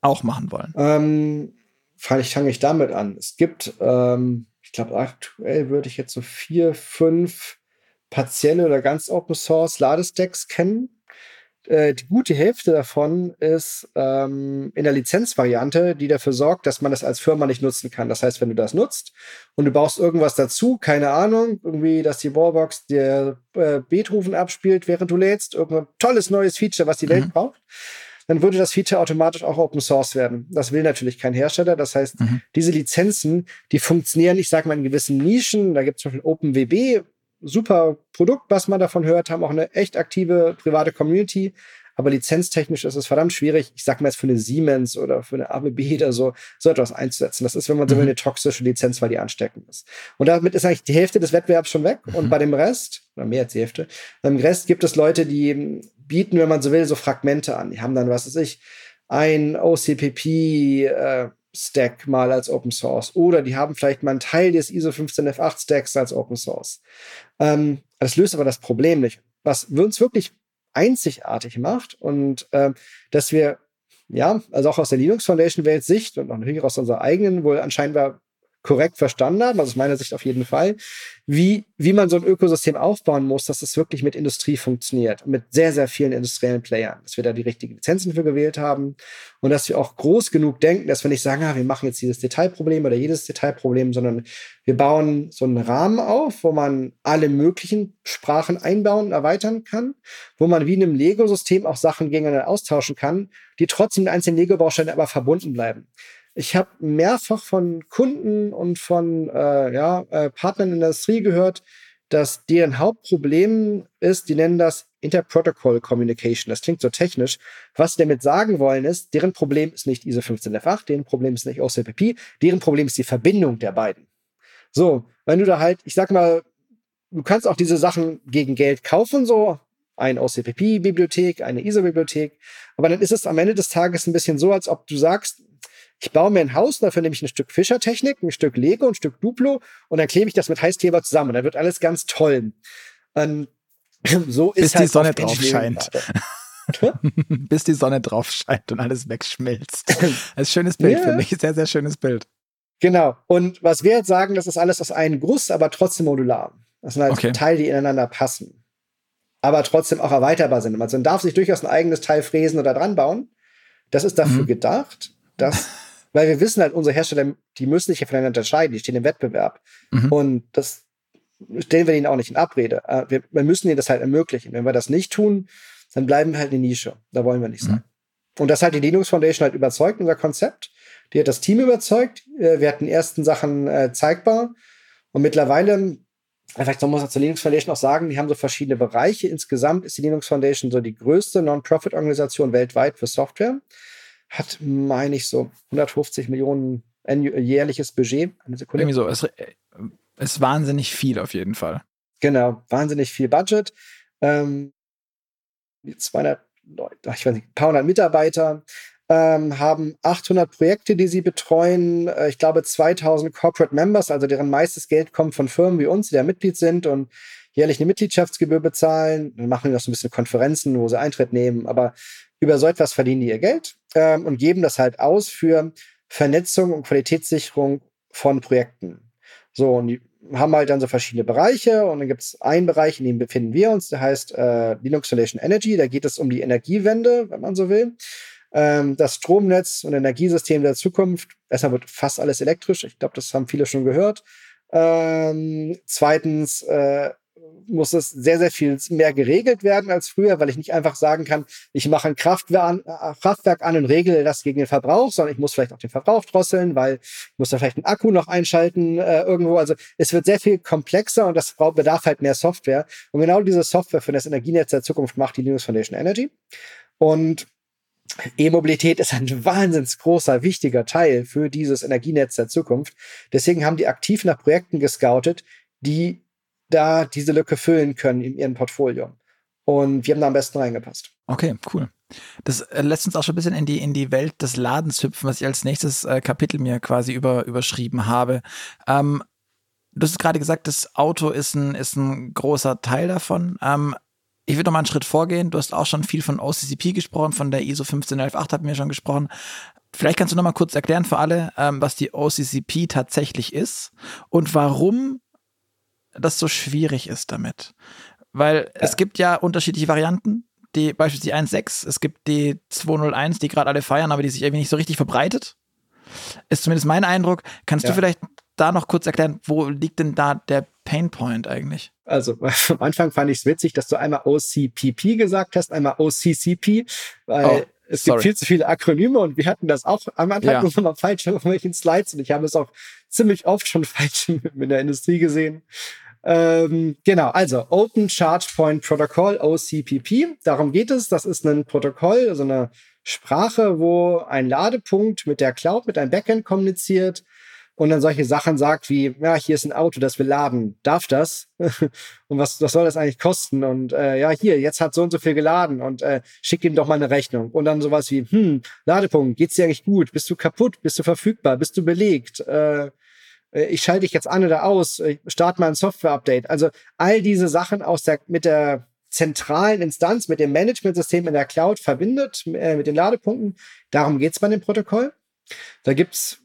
auch machen wollen. Ähm, vielleicht fange ich damit an. Es gibt, ähm, ich glaube, aktuell würde ich jetzt so vier, fünf partielle oder ganz Open Source Ladestacks kennen. Äh, die gute Hälfte davon ist ähm, in der Lizenzvariante, die dafür sorgt, dass man das als Firma nicht nutzen kann. Das heißt, wenn du das nutzt und du baust irgendwas dazu, keine Ahnung, irgendwie, dass die Wallbox dir äh, Beethoven abspielt, während du lädst, irgendein tolles neues Feature, was die mhm. Welt braucht, dann würde das Feature automatisch auch Open Source werden. Das will natürlich kein Hersteller. Das heißt, mhm. diese Lizenzen, die funktionieren, ich sage mal, in gewissen Nischen. Da gibt es zum Beispiel OpenWB, super Produkt, was man davon hört, haben auch eine echt aktive private Community. Aber lizenztechnisch ist es verdammt schwierig, ich sag mal jetzt für eine Siemens oder für eine ABB oder so, so etwas einzusetzen. Das ist, wenn man so mhm. eine toxische Lizenz, weil die ansteckend ist. Und damit ist eigentlich die Hälfte des Wettbewerbs schon weg. Mhm. Und bei dem Rest, oder mehr als die Hälfte, beim Rest gibt es Leute, die bieten, wenn man so will, so Fragmente an. Die haben dann, was weiß ich, ein OCPP, äh, Stack mal als Open Source oder die haben vielleicht mal einen Teil des ISO 15F8 Stacks als Open Source. Ähm, das löst aber das Problem nicht. Was uns wirklich einzigartig macht und äh, dass wir ja, also auch aus der Linux Foundation Welt Sicht und auch natürlich aus unserer eigenen wohl anscheinend korrekt verstanden haben, also aus meiner Sicht auf jeden Fall, wie, wie man so ein Ökosystem aufbauen muss, dass es wirklich mit Industrie funktioniert, mit sehr, sehr vielen industriellen Playern, dass wir da die richtigen Lizenzen für gewählt haben und dass wir auch groß genug denken, dass wir nicht sagen, ah, wir machen jetzt dieses Detailproblem oder jedes Detailproblem, sondern wir bauen so einen Rahmen auf, wo man alle möglichen Sprachen einbauen und erweitern kann, wo man wie in einem Lego-System auch Sachen gegeneinander austauschen kann, die trotzdem in einzelnen Lego-Bausteinen aber verbunden bleiben. Ich habe mehrfach von Kunden und von äh, ja, äh, Partnern in der Industrie gehört, dass deren Hauptproblem ist, die nennen das Interprotocol Communication. Das klingt so technisch. Was sie damit sagen wollen ist, deren Problem ist nicht ISO 15F8, deren Problem ist nicht OCPP, deren Problem ist die Verbindung der beiden. So, wenn du da halt, ich sag mal, du kannst auch diese Sachen gegen Geld kaufen, so eine OCPP-Bibliothek, eine ISO-Bibliothek, aber dann ist es am Ende des Tages ein bisschen so, als ob du sagst, ich baue mir ein Haus, dafür nehme ich ein Stück Fischertechnik, ein Stück Lego, ein Stück Duplo und dann klebe ich das mit Heißkleber zusammen. Und dann wird alles ganz toll. Und *clears throat* so Bis ist halt die Sonne drauf scheint. *laughs* Bis die Sonne drauf scheint und alles wegschmilzt. *clears throat* Das ist ein schönes Bild, ja. finde ich. Sehr, sehr schönes Bild. Genau. Und was wir jetzt sagen, das ist alles aus einem Guss, aber trotzdem modular. Das sind halt okay. Teile, die ineinander passen. Aber trotzdem auch erweiterbar sind. Also man darf sich durchaus ein eigenes Teil fräsen oder dran bauen. Das ist dafür mhm. gedacht, dass *laughs* weil wir wissen halt, unsere Hersteller, die müssen sich ja voneinander entscheiden, die stehen im Wettbewerb. Mhm. Und das stellen wir ihnen auch nicht in Abrede. Äh, wir, wir, müssen ihnen das halt ermöglichen. Wenn wir das nicht tun, dann bleiben wir halt eine Nische. Da wollen wir nicht sein. Mhm. Und das hat die Linux Foundation halt überzeugt, unser Konzept. Die hat das Team überzeugt. Äh, wir hatten die ersten Sachen äh, zeigbar. Und mittlerweile, vielleicht muss man zur Linux Foundation auch sagen, die haben so verschiedene Bereiche. Insgesamt ist die Linux Foundation so die größte Non-Profit-Organisation weltweit für Software hat, meine ich, so 150 Millionen jährliches Budget. Eine Sekunde. Irgendwie so, es ist wahnsinnig viel auf jeden Fall. Genau, wahnsinnig viel Budget. Ähm, 200 Leute, ich weiß nicht, ein paar hundert Mitarbeiter, ähm, haben 800 Projekte, die sie betreuen. Äh, ich glaube 2000 Corporate Members, also deren meistes Geld kommt von Firmen wie uns, die da Mitglied sind und jährlich eine Mitgliedschaftsgebühr bezahlen. Dann machen wir noch so ein bisschen Konferenzen, wo sie Eintritt nehmen. Aber über so etwas verdienen die ihr Geld ähm, und geben das halt aus für Vernetzung und Qualitätssicherung von Projekten. So, und die haben halt dann so verschiedene Bereiche und dann gibt es einen Bereich, in dem befinden wir uns, der heißt äh, Linux Foundation Energy. Da geht es um die Energiewende, wenn man so will. Ähm, das Stromnetz und Energiesystem der Zukunft. Erstmal wird fast alles elektrisch. Ich glaube, das haben viele schon gehört. Ähm, zweitens äh, muss es sehr, sehr viel mehr geregelt werden als früher, weil ich nicht einfach sagen kann, ich mache ein Kraftwerk, äh, an und regle das gegen den Verbrauch, sondern ich muss vielleicht auch den Verbrauch drosseln, weil ich muss da vielleicht einen Akku noch einschalten äh, irgendwo. Also es wird sehr viel komplexer und das bedarf halt mehr Software. Und genau diese Software für das Energienetz der Zukunft macht die Linux Foundation Energy. Und E-Mobilität ist ein wahnsinns großer, wichtiger Teil für dieses Energienetz der Zukunft. Deswegen haben die aktiv nach Projekten gescoutet, die da diese Lücke füllen können in ihrem Portfolio. Und wir haben da am besten reingepasst. Okay, cool. Das äh, lässt uns auch schon ein bisschen in die, in die Welt des Ladens hüpfen, was ich als nächstes äh, Kapitel mir quasi über, überschrieben habe. Ähm, du hast gerade gesagt, das Auto ist ein, ist ein großer Teil davon. Ähm, ich würde noch mal einen Schritt vorgehen. Du hast auch schon viel von OCCP gesprochen, von der ISO 15118 hatten wir schon gesprochen. Vielleicht kannst du noch mal kurz erklären für alle, ähm, was die OCCP tatsächlich ist und warum das so schwierig ist damit. Weil ja. es gibt ja unterschiedliche Varianten, die beispielsweise die 1.6, es gibt die 201, die gerade alle feiern, aber die sich irgendwie nicht so richtig verbreitet. Ist zumindest mein Eindruck. Kannst ja. du vielleicht da noch kurz erklären, wo liegt denn da der Painpoint eigentlich? Also *laughs* am Anfang fand ich es witzig, dass du einmal OCPP gesagt hast, einmal OCCP, weil oh, es gibt viel zu viele Akronyme und wir hatten das auch am Anfang ja. immer falsch auf irgendwelchen Slides und ich habe es auch ziemlich oft schon *laughs* falsch in der Industrie gesehen. Ähm, genau, also Open Charge Point Protocol, OCPP. Darum geht es. Das ist ein Protokoll, also eine Sprache, wo ein Ladepunkt mit der Cloud, mit einem Backend kommuniziert und dann solche Sachen sagt wie, ja, hier ist ein Auto, das wir laden. Darf das? *laughs* und was, was soll das eigentlich kosten? Und äh, ja, hier, jetzt hat so und so viel geladen und äh, schick ihm doch mal eine Rechnung. Und dann sowas wie, hm, Ladepunkt, geht's dir eigentlich gut? Bist du kaputt? Bist du verfügbar? Bist du belegt? Äh, ich schalte dich jetzt an oder aus, ich starte mal ein Software-Update. Also all diese Sachen aus der, mit der zentralen Instanz, mit dem Management-System in der Cloud verbindet, äh, mit den Ladepunkten. Darum geht es bei dem Protokoll. Da gibt es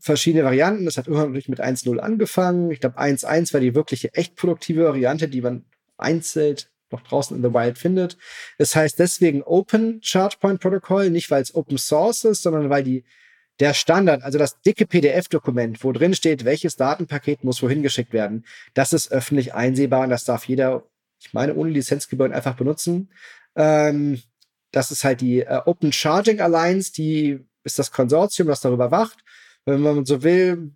verschiedene Varianten. Das hat ursprünglich mit 1.0 angefangen. Ich glaube, 1.1 war die wirkliche echt produktive Variante, die man einzeln noch draußen in the Wild findet. Es heißt deswegen Open Charge Point Protocol, nicht weil es Open Source ist, sondern weil die der Standard, also das dicke PDF-Dokument, wo drin steht, welches Datenpaket muss wohin geschickt werden, das ist öffentlich einsehbar und das darf jeder, ich meine, ohne Lizenzgebühren einfach benutzen. Ähm, das ist halt die äh, Open Charging Alliance, die ist das Konsortium, das darüber wacht. Wenn man so will,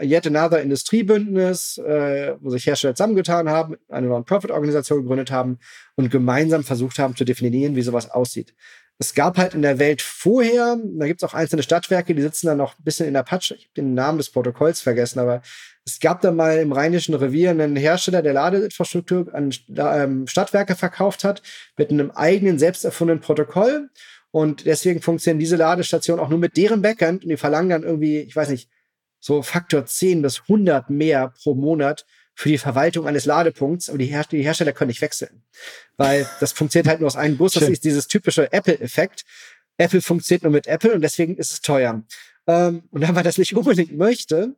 yet another Industriebündnis, äh, wo sich Hersteller zusammengetan haben, eine Non-Profit-Organisation gegründet haben und gemeinsam versucht haben zu definieren, wie sowas aussieht es gab halt in der Welt vorher, da gibt es auch einzelne Stadtwerke, die sitzen dann noch ein bisschen in der Patsche. Ich habe den Namen des Protokolls vergessen, aber es gab da mal im Rheinischen Revier einen Hersteller, der Ladeinfrastruktur an ähm, Stadtwerke verkauft hat, mit einem eigenen, selbst erfundenen Protokoll. Und deswegen funktionieren diese Ladestationen auch nur mit deren Backend und die verlangen dann irgendwie, ich weiß nicht, so Faktor 10 bis 100 mehr pro Monat für die Verwaltung eines Ladepunkts, aber die, Her die Hersteller können nicht wechseln. Weil das funktioniert halt nur aus einem Bus. Das ist dieses typische Apple-Effekt. Apple funktioniert nur mit Apple und deswegen ist es teuer. Ähm, und wenn man das nicht unbedingt möchte,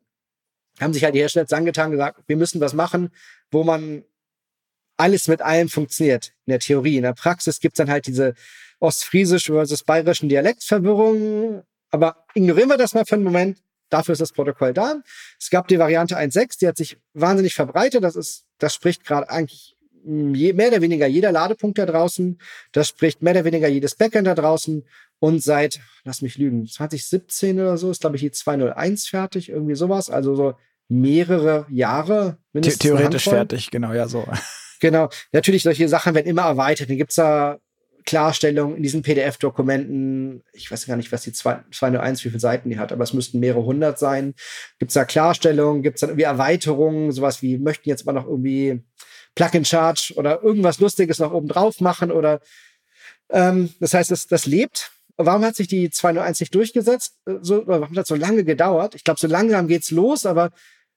haben sich halt die Hersteller angetan gesagt, wir müssen was machen, wo man alles mit allem funktioniert. In der Theorie. In der Praxis gibt's dann halt diese ostfriesische versus bayerischen Dialektverwirrung. Aber ignorieren wir das mal für einen Moment. Dafür ist das Protokoll da. Es gab die Variante 1.6, die hat sich wahnsinnig verbreitet. Das ist, das spricht gerade eigentlich mehr oder weniger jeder Ladepunkt da draußen. Das spricht mehr oder weniger jedes Backend da draußen. Und seit, lass mich lügen, 2017 oder so ist, glaube ich, die 201 fertig, irgendwie sowas. Also so mehrere Jahre. The theoretisch fertig, genau, ja, so. Genau. Natürlich, solche Sachen werden immer erweitert. Dann gibt's da Klarstellung in diesen PDF-Dokumenten. Ich weiß gar nicht, was die 201, wie viele Seiten die hat, aber es müssten mehrere hundert sein. Gibt es da Klarstellungen? Gibt es da irgendwie Erweiterungen? Sowas wie, möchten jetzt mal noch irgendwie Plug-in-Charge oder irgendwas Lustiges noch oben drauf machen oder ähm, das heißt, das, das lebt. Warum hat sich die 201 nicht durchgesetzt? Äh, so, warum hat das so lange gedauert? Ich glaube, so langsam geht's los, aber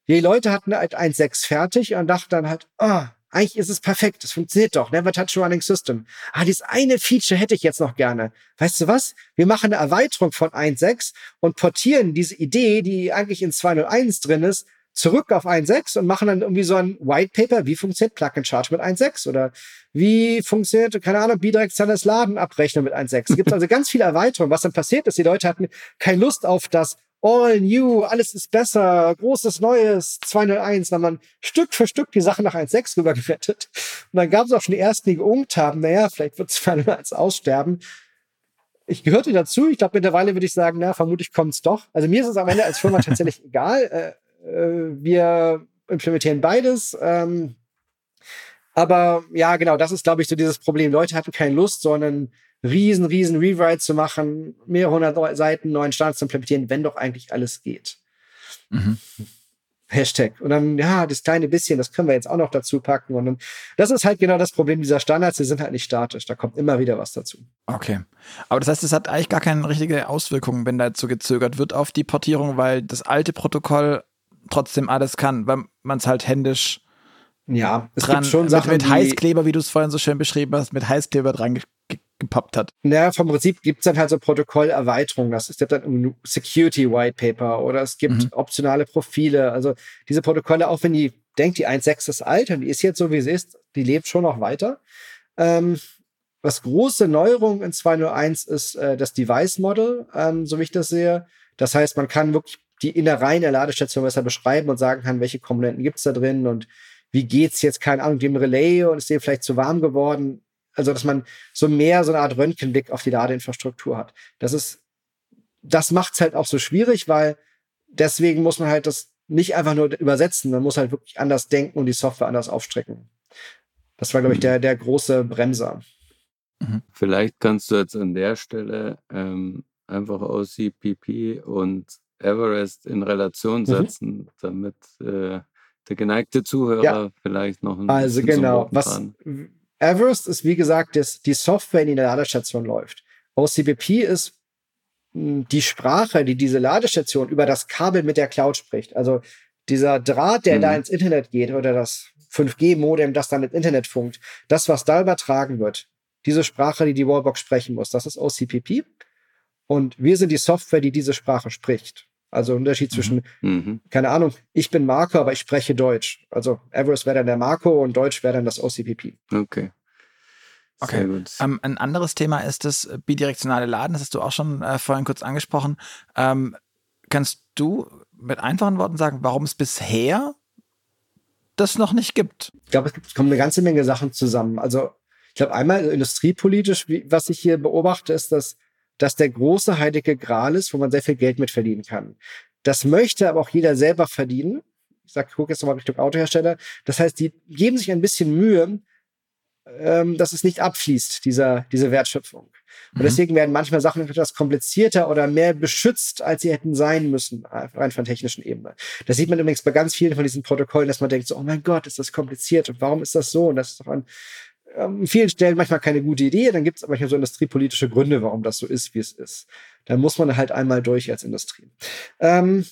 die Leute hatten halt 1.6 fertig und dachten dann halt, ah, oh, eigentlich ist es perfekt, das funktioniert doch, Never Touch Running System. Ah, dieses eine Feature hätte ich jetzt noch gerne. Weißt du was? Wir machen eine Erweiterung von 1.6 und portieren diese Idee, die eigentlich in 2.01 drin ist, zurück auf 1.6 und machen dann irgendwie so ein White Paper, wie funktioniert Plug and Charge mit 1.6 oder wie funktioniert, keine Ahnung, bidirektionales Laden abrechnen mit 1.6. Es gibt also ganz viele Erweiterungen. Was dann passiert ist, die Leute hatten keine Lust auf das all new, alles ist besser, großes Neues, 201. Dann man Stück für Stück die Sachen nach 1.6 rübergerettet. Und dann gab es auch schon die ersten, die geungt haben, naja, vielleicht wird 201 *laughs* aussterben. Ich gehörte dazu. Ich glaube, mittlerweile würde ich sagen, na, vermutlich kommt es doch. Also mir ist es am Ende als Firma tatsächlich *laughs* egal. Äh, äh, wir implementieren beides. Ähm, aber ja, genau, das ist, glaube ich, so dieses Problem. Leute hatten keine Lust, sondern riesen, riesen Rewrite zu machen, mehrere hundert Seiten neuen Standards zu implementieren, wenn doch eigentlich alles geht. Mhm. Hashtag. Und dann, ja, das kleine bisschen, das können wir jetzt auch noch dazu packen. Und dann, das ist halt genau das Problem dieser Standards, die sind halt nicht statisch. Da kommt immer wieder was dazu. Okay. Aber das heißt, es hat eigentlich gar keine richtige Auswirkung, wenn da so gezögert wird auf die Portierung, weil das alte Protokoll trotzdem alles kann, weil man es halt händisch ja, es dran, gibt schon Sachen, mit, mit Heißkleber, wie du es vorhin so schön beschrieben hast, mit Heißkleber dran gepappt hat. Naja, vom Prinzip gibt es dann halt so Protokollerweiterungen. Das ist dann ein Security White Paper oder es gibt mhm. optionale Profile. Also diese Protokolle, auch wenn die denkt, die 1.6 ist alt und die ist jetzt so, wie sie ist, die lebt schon noch weiter. Ähm, was große Neuerung in 2.0.1 ist äh, das Device Model, ähm, so wie ich das sehe. Das heißt, man kann wirklich die Innereien der Ladestation besser beschreiben und sagen kann, welche Komponenten gibt es da drin und wie geht's jetzt, keine Ahnung, dem Relais und ist dem vielleicht zu warm geworden also dass man so mehr so eine Art Röntgenblick auf die Ladeinfrastruktur hat. Das ist, das macht es halt auch so schwierig, weil deswegen muss man halt das nicht einfach nur übersetzen, man muss halt wirklich anders denken und die Software anders aufstrecken. Das war, glaube ich, mhm. der, der große Bremser. Mhm. Vielleicht kannst du jetzt an der Stelle ähm, einfach OCPP und Everest in Relation mhm. setzen, mhm. damit äh, der geneigte Zuhörer ja. vielleicht noch ein Also genau, was, Everest ist, wie gesagt, das, die Software, die in der Ladestation läuft. OCPP ist hm, die Sprache, die diese Ladestation über das Kabel mit der Cloud spricht. Also dieser Draht, der mhm. da ins Internet geht oder das 5G-Modem, das dann ins Internet funkt, das, was da übertragen wird, diese Sprache, die die Wallbox sprechen muss, das ist OCPP. Und wir sind die Software, die diese Sprache spricht. Also Unterschied mhm. zwischen, mhm. keine Ahnung, ich bin Marco, aber ich spreche Deutsch. Also Everest wäre dann der Marco und Deutsch wäre dann das OCPP. Okay. Okay. Ähm, ein anderes Thema ist das bidirektionale Laden. Das hast du auch schon äh, vorhin kurz angesprochen. Ähm, kannst du mit einfachen Worten sagen, warum es bisher das noch nicht gibt? Ich glaube, es, es kommen eine ganze Menge Sachen zusammen. Also ich glaube, einmal industriepolitisch, wie, was ich hier beobachte, ist, dass das der große heilige Gral ist, wo man sehr viel Geld mit verdienen kann. Das möchte aber auch jeder selber verdienen. Ich sage, guck jetzt nochmal Richtung Autohersteller. Das heißt, die geben sich ein bisschen Mühe, ähm, dass es nicht abfließt, dieser, diese Wertschöpfung. Und mhm. deswegen werden manchmal Sachen etwas komplizierter oder mehr beschützt, als sie hätten sein müssen, rein von technischen Ebene. Das sieht man übrigens bei ganz vielen von diesen Protokollen, dass man denkt so, oh mein Gott, ist das kompliziert und warum ist das so? Und das ist doch an ähm, vielen Stellen manchmal keine gute Idee, dann gibt es manchmal so industriepolitische Gründe, warum das so ist, wie es ist. Da muss man halt einmal durch als Industrie. Ähm,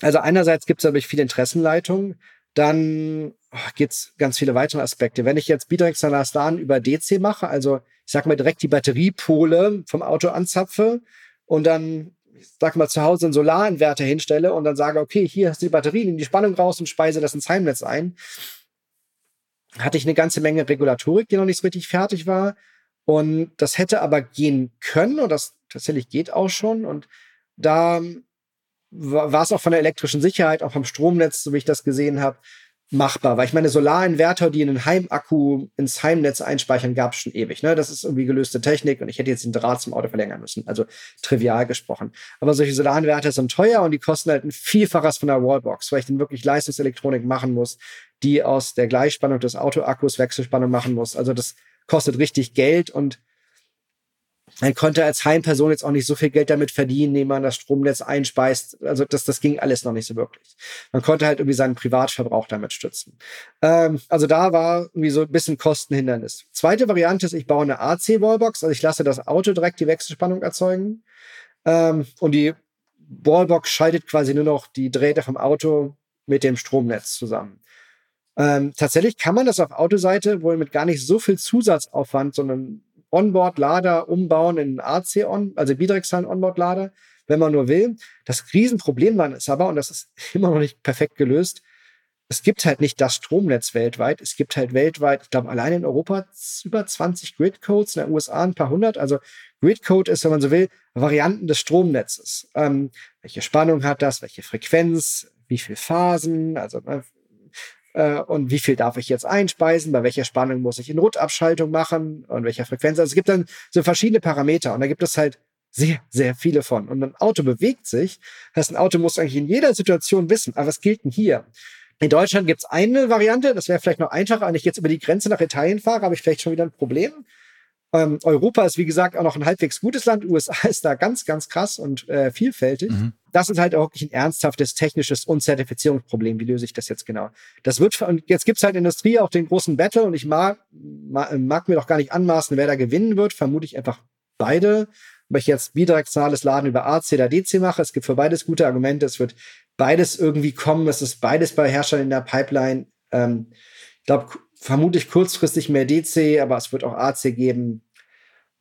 also einerseits gibt es natürlich viele Interessenleitungen, dann oh, gibt es ganz viele weitere Aspekte. Wenn ich jetzt bidirektionales Laden über DC mache, also ich sag mal direkt die Batteriepole vom Auto anzapfe und dann ich sag mal zu Hause einen Solarinverter hinstelle und dann sage, okay, hier hast du die Batterien, in die Spannung raus und speise das ins Heimnetz ein, hatte ich eine ganze Menge Regulatorik, die noch nicht so richtig fertig war. Und das hätte aber gehen können und das tatsächlich geht auch schon. Und da war es auch von der elektrischen Sicherheit, auch vom Stromnetz, so wie ich das gesehen habe, machbar. Weil ich meine, Solarinverter, die einen Heimakku ins Heimnetz einspeichern, gab es schon ewig. Ne? Das ist irgendwie gelöste Technik und ich hätte jetzt den Draht zum Auto verlängern müssen. Also trivial gesprochen. Aber solche Solarinverter sind teuer und die kosten halt ein Vielfaches von der Wallbox, weil ich dann wirklich Leistungselektronik machen muss, die aus der Gleichspannung des Autoakkus Wechselspannung machen muss. Also das kostet richtig Geld und Man konnte als Heimperson jetzt auch nicht so viel Geld damit verdienen, indem man das Stromnetz einspeist. Also das, das ging alles noch nicht so wirklich. Man konnte halt irgendwie seinen Privatverbrauch damit stützen. Ähm, also da war irgendwie so ein bisschen Kostenhindernis. Zweite Variante ist, ich baue eine AC-Wallbox, also ich lasse das Auto direkt die Wechselspannung erzeugen. Ähm, und die Wallbox schaltet quasi nur noch die Drähte vom Auto mit dem Stromnetz zusammen. Ähm, tatsächlich kann man das auf Autoseite wohl mit gar nicht so viel Zusatzaufwand, sondern Onboard-Lader umbauen in AC-On, also bidirektionalen Onboard-Lader, wenn man nur will. Das Riesenproblem dann ist aber, und das ist *laughs* immer noch nicht perfekt gelöst, es gibt halt nicht das Stromnetz weltweit. Es gibt halt weltweit, ich glaube, allein in Europa über 20 Gridcodes, in den USA ein paar hundert. Also Gridcode ist, wenn man so will, Varianten des Stromnetzes. Ähm, welche Spannung hat das? Welche Frequenz? Wie viele Phasen? Also ne, äh, und wie viel darf ich jetzt einspeisen, bei welcher Spannung muss ich in Rutabschaltung machen und welcher Frequenz. Also es gibt dann so verschiedene Parameter und da gibt es halt sehr, sehr viele von. Und ein Auto bewegt sich. Das heißt, ein Auto muss eigentlich in jeder Situation wissen, aber was gilt denn hier? In Deutschland gibt es eine Variante, das wäre vielleicht noch einfacher, wenn ich jetzt über die Grenze nach Italien fahre, habe ich vielleicht schon wieder ein Problem. Ähm, Europa ist, wie gesagt, auch noch ein halbwegs gutes Land. USA ist da ganz, ganz krass und äh, vielfältig. Mhm. Das ist halt auch wirklich ein ernsthaftes technisches Unzertifizierungsproblem. Wie löse ich das jetzt genau? Das wird, und jetzt gibt's halt Industrie auch den großen Battle und ich mag, mag mir doch gar nicht anmaßen, wer da gewinnen wird. Vermute ich einfach beide. Ob ich jetzt bidirektionales Laden über AC oder DC mache, es gibt für beides gute Argumente. Es wird beides irgendwie kommen. Es ist beides bei Herstellern in der Pipeline. Ähm, ich glaube, vermutlich kurzfristig mehr DC, aber es wird auch AC geben.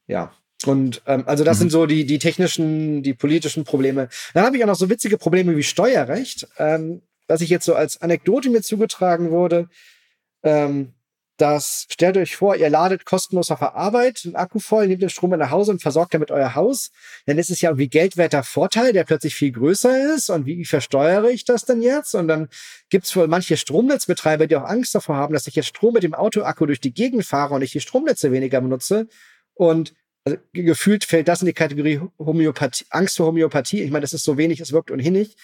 Ja. Und ähm, also das mhm. sind so die, die technischen, die politischen Probleme. Dann habe ich auch noch so witzige Probleme wie Steuerrecht, ähm, was ich jetzt so als Anekdote mir zugetragen wurde. Ähm, das stellt euch vor, ihr ladet kostenlos auf der Arbeit einen Akku voll, nehmt den Strom nach Hause und versorgt damit euer Haus. Dann ist es ja irgendwie geldwerter Vorteil, der plötzlich viel größer ist. Und wie versteuere ich das denn jetzt? Und dann gibt es wohl manche Stromnetzbetreiber, die auch Angst davor haben, dass ich jetzt Strom mit dem Autoakku durch die Gegend fahre und ich die Stromnetze weniger benutze. Und also, gefühlt fällt das in die Kategorie Homöopathie, Angst vor Homöopathie. Ich meine, das ist so wenig, es wirkt ohnehin nicht.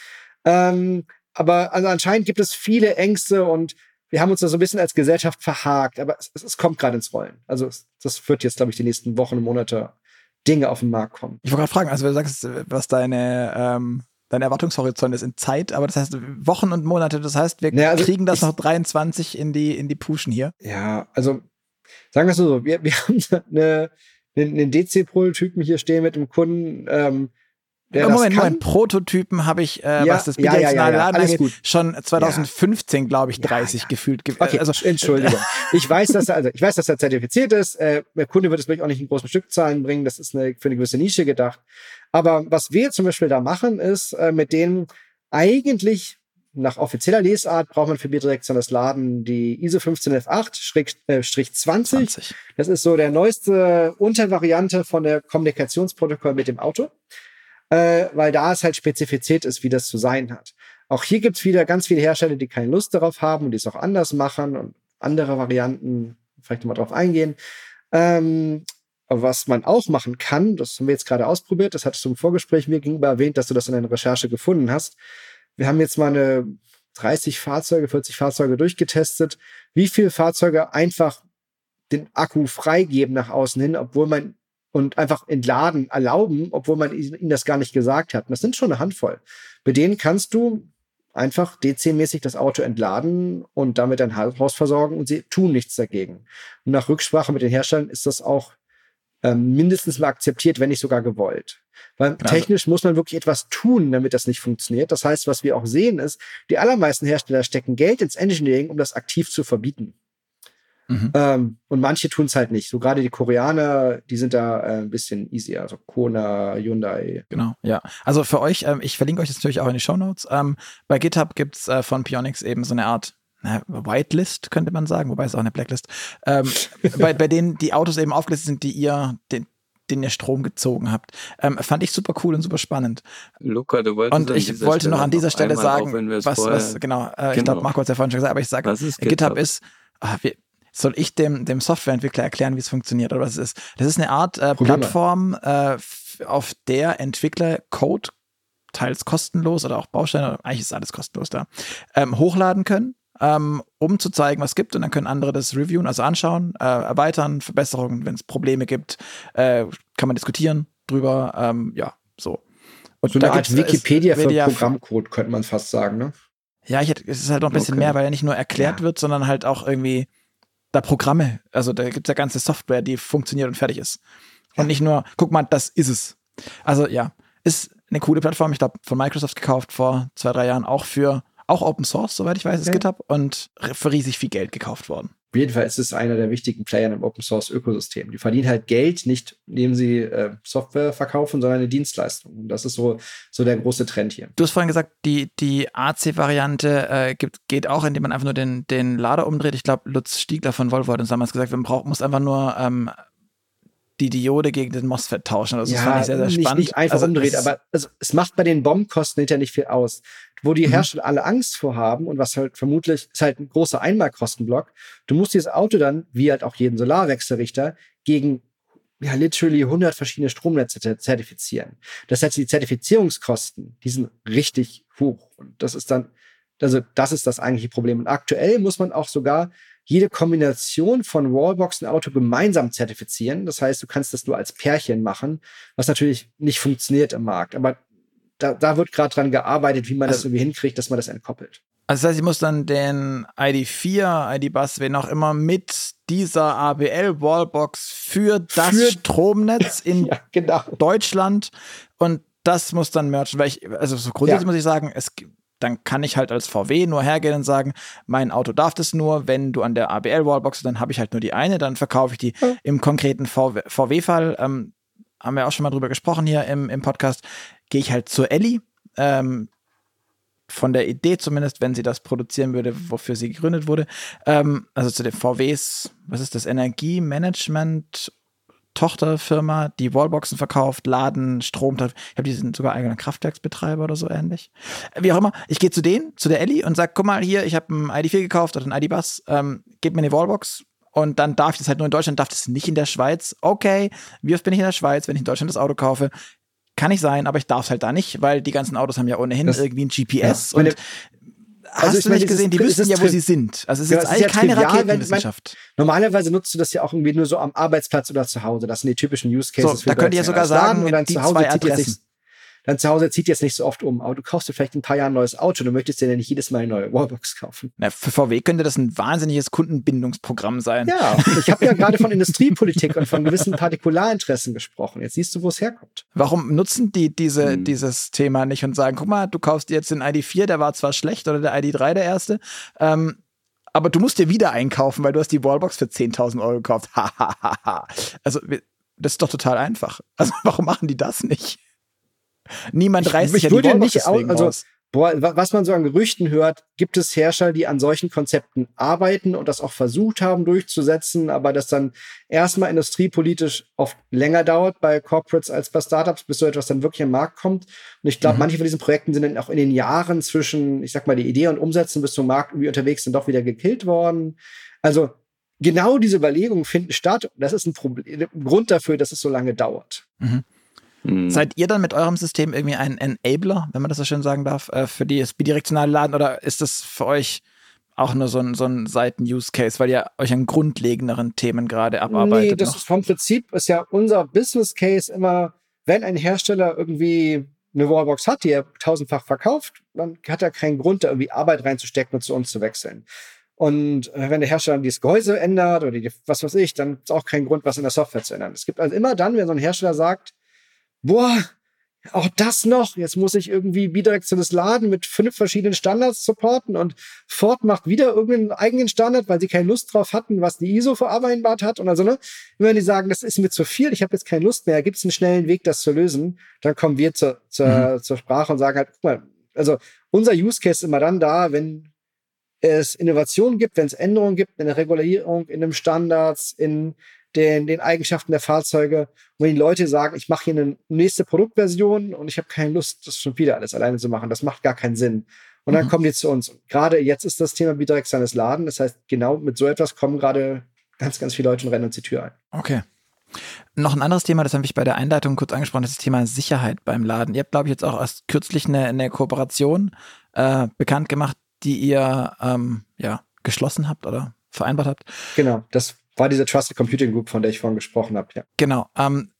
Ähm, aber also anscheinend gibt es viele Ängste und wir haben uns da so ein bisschen als Gesellschaft verhakt, aber es, es kommt gerade ins Rollen. Also es, das wird jetzt, glaube ich, die nächsten Wochen und Monate Dinge auf den Markt kommen. Ich wollte gerade fragen, also du sagst, was deine ähm, dein Erwartungshorizont ist in Zeit, aber das heißt Wochen und Monate, das heißt, wir naja, also kriegen das ich, noch 23 in die, in die Puschen hier. Ja, also sagen wir es so, wir, wir haben *laughs* eine, einen DC-Prototypen hier stehen mit dem Kunden, ähm, der Moment, Moment, Prototypen habe ich, äh, ja, was das bidirektionale ja, ja, ja, Laden angeht, schon 2015, glaube ich, 30 gefühlt. Okay, also, Entschuldigung. *laughs* ich weiß, dass er, also ich weiß, dass er zertifiziert ist. Äh, der Kunde wird es vielleicht auch nicht in großen Stückzahlen bringen. Das ist eine, für eine gewisse Nische gedacht. Aber was wir zum Beispiel da machen, ist äh, mit denen eigentlich nach offizieller Lesart braucht man für bidirektionales Laden die ISO 15108-20. Äh, 20. Das ist so der neueste Untervariante von der Kommunikationsprotokoll mit dem Auto äh, weil da es halt spezifiziert ist, wie das zu sein hat. Auch hier gibt's wieder ganz viele Hersteller, die keine Lust darauf haben und die es auch anders machen und andere Varianten, vielleicht nochmal drauf eingehen. Ähm, was man auch machen kann, das haben wir jetzt gerade ausprobiert, das hattest du im Vorgespräch mir gegenüber erwähnt, dass du das in deiner Recherche gefunden hast. Wir haben jetzt mal eine 30 Fahrzeuge, 40 Fahrzeuge durchgetestet, wie viele Fahrzeuge einfach den Akku freigeben nach außen hin, obwohl man und einfach entladen erlauben, obwohl man ihnen das gar nicht gesagt hat. Und das sind schon eine Handvoll. Bei denen kannst du einfach DC-mäßig das Auto entladen und damit dein Haus versorgen und sie tun nichts dagegen. Und nach Rücksprache mit den Herstellern ist das auch ähm, mindestens mal akzeptiert, wenn nicht sogar gewollt. Weil also. technisch muss man wirklich etwas tun, damit das nicht funktioniert. Das heißt, was wir auch sehen ist, die allermeisten Hersteller stecken Geld ins Engineering, um das aktiv zu verbieten. Mhm. Ähm, und manche tun es halt nicht. So gerade die Koreaner, die sind da äh, ein bisschen easier. Also Kona, Hyundai. Genau, ja. Also für euch, ähm, ich verlinke euch das natürlich auch in die Show Notes. Ähm, bei GitHub gibt's äh, von Pionix eben so eine Art na, Whitelist, könnte man sagen, wobei es auch eine Blacklist. Ähm, *laughs* bei, bei denen die Autos eben aufgelistet sind, die ihr, den, den ihr Strom gezogen habt. Ähm, fand ich super cool und super spannend. Luca, du wolltest Und ich wollte Stelle noch an dieser Stelle sagen, auf, was, was, genau, äh, genau, ich glaube, Marco hat es ja vorhin schon gesagt, aber ich sage, GitHub? GitHub ist, ah, wir, soll ich dem, dem Softwareentwickler erklären, wie es funktioniert oder was es ist. Das ist eine Art äh, Plattform, äh, auf der Entwickler Code teils kostenlos oder auch Bausteine, eigentlich ist alles kostenlos da, ähm, hochladen können ähm, um zu zeigen, was es gibt. Und dann können andere das reviewen, also anschauen, äh, erweitern, Verbesserungen, wenn es Probleme gibt, äh, kann man diskutieren drüber. Ähm, ja, so. Und so eine Art Wikipedia für Programmcode, könnte man fast sagen, ne? Ja, ich, es ist halt noch ein bisschen okay. mehr, weil er nicht nur erklärt ja. wird, sondern halt auch irgendwie da Programme, also da gibt es ja ganze Software, die funktioniert und fertig ist. Und nicht nur, guck mal, das ist es. Also ja, ist eine coole Plattform. Ich glaube, von Microsoft gekauft vor zwei, drei Jahren, auch für, auch Open Source, soweit ich weiß, ist GitHub und für riesig viel Geld gekauft worden. Auf jeden Fall ist es einer der wichtigen Player im Open Source Ökosystem. Die verdienen halt Geld, nicht indem sie äh, Software verkaufen, sondern eine Dienstleistung. Und das ist so, so der große Trend hier. Du hast vorhin gesagt, die, die AC-Variante äh, geht auch, indem man einfach nur den, den Lader umdreht. Ich glaube, Lutz Stiegler von Volvo hat uns damals gesagt, man braucht, muss einfach nur ähm, die Diode gegen den MOSFET tauschen. Also ja, das fand ich sehr, sehr spannend. Nicht, nicht einfach also, umdreht, aber also, es macht bei den Bombenkosten hinterher nicht viel aus. Wo die mhm. Hersteller alle Angst vor haben und was halt vermutlich ist halt ein großer Einmalkostenblock. Du musst dieses Auto dann, wie halt auch jeden Solarwechselrichter, gegen ja, literally 100 verschiedene Stromnetze zertifizieren. Das heißt, die Zertifizierungskosten, die sind richtig hoch. Und das ist dann, also das ist das eigentliche Problem. Und aktuell muss man auch sogar jede Kombination von Wallbox und Auto gemeinsam zertifizieren. Das heißt, du kannst das nur als Pärchen machen, was natürlich nicht funktioniert im Markt. Aber da, da wird gerade dran gearbeitet, wie man also, das irgendwie hinkriegt, dass man das entkoppelt. Also das heißt, ich muss dann den ID4, ID-Bus, wen auch immer, mit dieser ABL-Wallbox für das für Stromnetz *laughs* in ja, genau. Deutschland und das muss dann merchen, weil ich, also so grundsätzlich ja. muss ich sagen, es gibt dann kann ich halt als VW nur hergehen und sagen, mein Auto darf das nur, wenn du an der ABL-Wallbox, dann habe ich halt nur die eine, dann verkaufe ich die. Mhm. Im konkreten VW-Fall, ähm, haben wir auch schon mal drüber gesprochen hier im, im Podcast, gehe ich halt zur Elli. Ähm, von der Idee zumindest, wenn sie das produzieren würde, wofür sie gegründet wurde. Ähm, also zu den VWs, was ist das, Energiemanagement Tochterfirma, die Wallboxen verkauft, Laden, Strom. Ich glaube, die sind sogar eigener Kraftwerksbetreiber oder so ähnlich. Wie auch immer, ich gehe zu denen, zu der Ellie und sage, guck mal hier, ich habe einen ID4 gekauft oder einen ID-Bus, ähm, gib mir eine Wallbox und dann darf ich das halt nur in Deutschland, darf das nicht in der Schweiz. Okay, wie oft bin ich in der Schweiz, wenn ich in Deutschland das Auto kaufe? Kann ich sein, aber ich darf es halt da nicht, weil die ganzen Autos haben ja ohnehin das, irgendwie ein GPS ja, und Hast also du nicht gesehen, die wüssten ja, wo sie sind. Also es ist jetzt ja, ist keine trivial, Raketenwissenschaft. Wenn, normalerweise nutzt du das ja auch irgendwie nur so am Arbeitsplatz oder zu Hause. Das sind die typischen Use Cases. So, da könnt ihr sogar sagen, und dann die zu Hause zwei Adressen dein Zuhause zieht jetzt nicht so oft um, aber du kaufst dir vielleicht in ein paar Jahren ein neues Auto, du möchtest dir ja nicht jedes Mal eine neue Wallbox kaufen. Na, für VW könnte das ein wahnsinniges Kundenbindungsprogramm sein. Ja, ich habe ja gerade von Industriepolitik und von gewissen Partikularinteressen gesprochen. Jetzt siehst du, wo es herkommt. Warum nutzen die diese, hm. dieses Thema nicht und sagen, guck mal, du kaufst dir jetzt den ID4, der war zwar schlecht, oder der ID3 der erste, ähm, aber du musst dir wieder einkaufen, weil du hast die Wallbox für 10.000 Euro gekauft. also, das ist doch total einfach. Also, *laughs* warum machen die das nicht? Niemand reißt sich ja die Wallbox nicht deswegen also, aus. Boah, was man so an Gerüchten hört, gibt es Hersteller, die an solchen Konzepten arbeiten und das auch versucht haben durchzusetzen, aber das dann erstmal industriepolitisch oft länger dauert bei Corporates als bei Startups, bis so etwas dann wirklich am Markt kommt. Und ich glaube, mhm. manche von diesen Projekten sind dann auch in den Jahren zwischen, ich sag mal, die Idee und Umsetzen bis zum Markt irgendwie unterwegs sind doch wieder gekillt worden. Also genau diese Überlegungen finden statt. Das ist ein, Problem, ein Grund dafür, dass es so lange dauert. Mhm. Mhm. Seid ihr dann mit eurem System irgendwie ein Enabler, wenn man das so schön sagen darf, äh, für die bidirektionale Laden oder ist das für euch auch nur so ein, so ein Seiten-Use-Case, weil ihr euch an grundlegenderen Themen gerade abarbeitet? Nee, das noch? ist vom Prinzip ist ja unser Business-Case immer, wenn ein Hersteller irgendwie eine Wallbox hat, die er tausendfach verkauft, dann hat er keinen Grund, da irgendwie Arbeit reinzustecken und zu uns zu wechseln. Und äh, wenn der Hersteller dieses Gehäuse ändert oder die, was weiß ich, dann ist auch kein Grund, was in der Software zu ändern. Es gibt also immer dann, wenn so ein Hersteller sagt, boah, auch das noch. Jetzt muss ich irgendwie bidirektionales Laden mit fünf verschiedenen Standards supporten und Ford macht wieder irgendeinen eigenen Standard, weil sie keine Lust drauf hatten, was die ISO vereinbart hat. Und also, ne, wenn die sagen, das ist mir zu viel, ich habe jetzt keine Lust mehr, gibt es einen schnellen Weg, das zu lösen, dann kommen wir zur, zur, mhm. zur Sprache und sagen halt, guck mal, also unser Use Case ist immer dann da, wenn es Innovationen gibt, wenn es Änderungen gibt in der Regulierung, in den Standards, in den, den Eigenschaften der Fahrzeuge. Und wenn die Leute sagen, ich mache hier eine nächste Produktversion und ich habe keine Lust, das schon wieder alles alleine zu machen, das macht gar keinen Sinn. Und dann mhm. kommen die zu uns. Und gerade jetzt ist das Thema bidirektionales Laden. Das heißt, genau mit so etwas kommen gerade ganz, ganz viele Leute und rennen uns die Tür ein. Okay. Noch ein anderes Thema, das habe ich bei der Einleitung kurz angesprochen, das ist das Thema Sicherheit beim Laden. Ihr habt, glaube ich, jetzt auch erst kürzlich eine, eine Kooperation äh, bekannt gemacht, die ihr ähm, ja, geschlossen habt oder vereinbart habt. Genau, das war diese Trusted Computing Group, von der ich vorhin gesprochen habe. Ja. Genau. Ähm,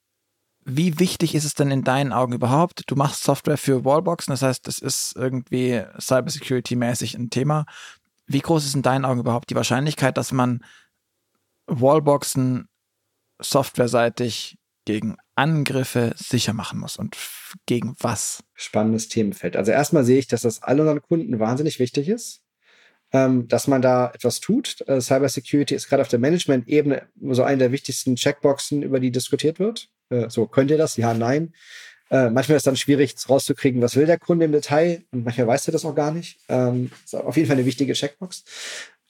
wie wichtig ist es denn in deinen Augen überhaupt? Du machst Software für Wallboxen, das heißt, das ist irgendwie cybersecurity-mäßig ein Thema. Wie groß ist in deinen Augen überhaupt die Wahrscheinlichkeit, dass man Wallboxen softwareseitig gegen Angriffe sicher machen muss und gegen was? Spannendes Themenfeld. Also erstmal sehe ich, dass das all unseren Kunden wahnsinnig wichtig ist, ähm, dass man da etwas tut. Äh, Cybersecurity ist gerade auf der Management-Ebene so eine der wichtigsten Checkboxen, über die diskutiert wird. Äh, so, könnt ihr das? Ja, nein. Äh, manchmal ist es dann schwierig rauszukriegen, was will der Kunde im Detail und manchmal weiß er das auch gar nicht. Ähm, ist auf jeden Fall eine wichtige Checkbox.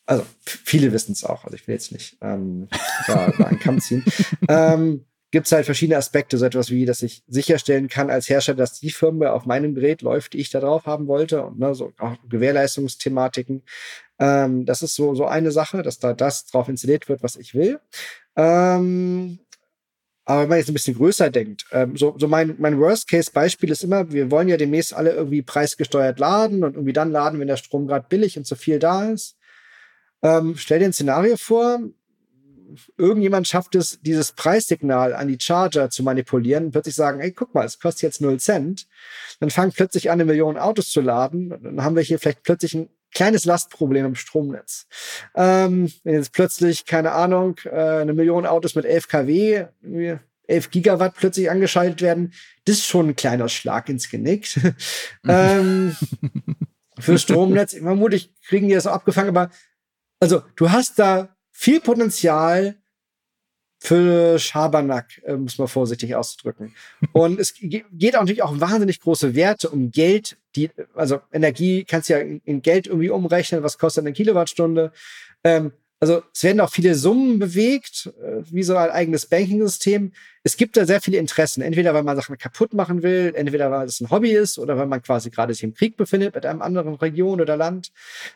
Also viele wissen es auch, also ich will jetzt nicht ähm, da, da einen Kamm ziehen. *laughs* ähm, Gibt es halt verschiedene Aspekte, so etwas wie, dass ich sicherstellen kann als Hersteller, dass die Firmware auf meinem Gerät läuft, die ich da drauf haben wollte und ne, so auch Gewährleistungsthematiken. Ähm, das ist so, so eine Sache, dass da das drauf installiert wird, was ich will. Ähm, aber wenn man jetzt ein bisschen größer denkt, ähm, so, so mein, mein Worst-Case-Beispiel ist immer, wir wollen ja demnächst alle irgendwie preisgesteuert laden und irgendwie dann laden, wenn der Strom gerade billig und zu viel da ist. Ähm, stell dir ein Szenario vor, irgendjemand schafft es, dieses Preissignal an die Charger zu manipulieren und plötzlich sagen, ey, guck mal, es kostet jetzt 0 Cent. Dann fangen plötzlich an, eine Million Autos zu laden. Dann haben wir hier vielleicht plötzlich ein kleines Lastproblem im Stromnetz. Ähm, wenn jetzt plötzlich, keine Ahnung, äh, eine Million Autos mit 11 kW, 11 Gigawatt plötzlich angeschaltet werden, das ist schon ein kleiner Schlag ins Genick. *laughs* ähm, für Stromnetz, vermutlich kriegen die das auch abgefangen, aber also du hast da viel Potenzial für Schabernack, äh, muss man vorsichtig auszudrücken. Und es geht auch natürlich auch wahnsinnig große Werte um Geld, die, also Energie kannst du ja in, in Geld irgendwie umrechnen, was kostet eine Kilowattstunde. Ähm, also es werden auch viele Summen bewegt, äh, wie so ein eigenes Banking-System. Es gibt da sehr viele Interessen. Entweder weil man Sachen kaputt machen will, entweder weil es ein Hobby ist oder weil man quasi gerade sich im Krieg befindet mit einem anderen Region oder Land,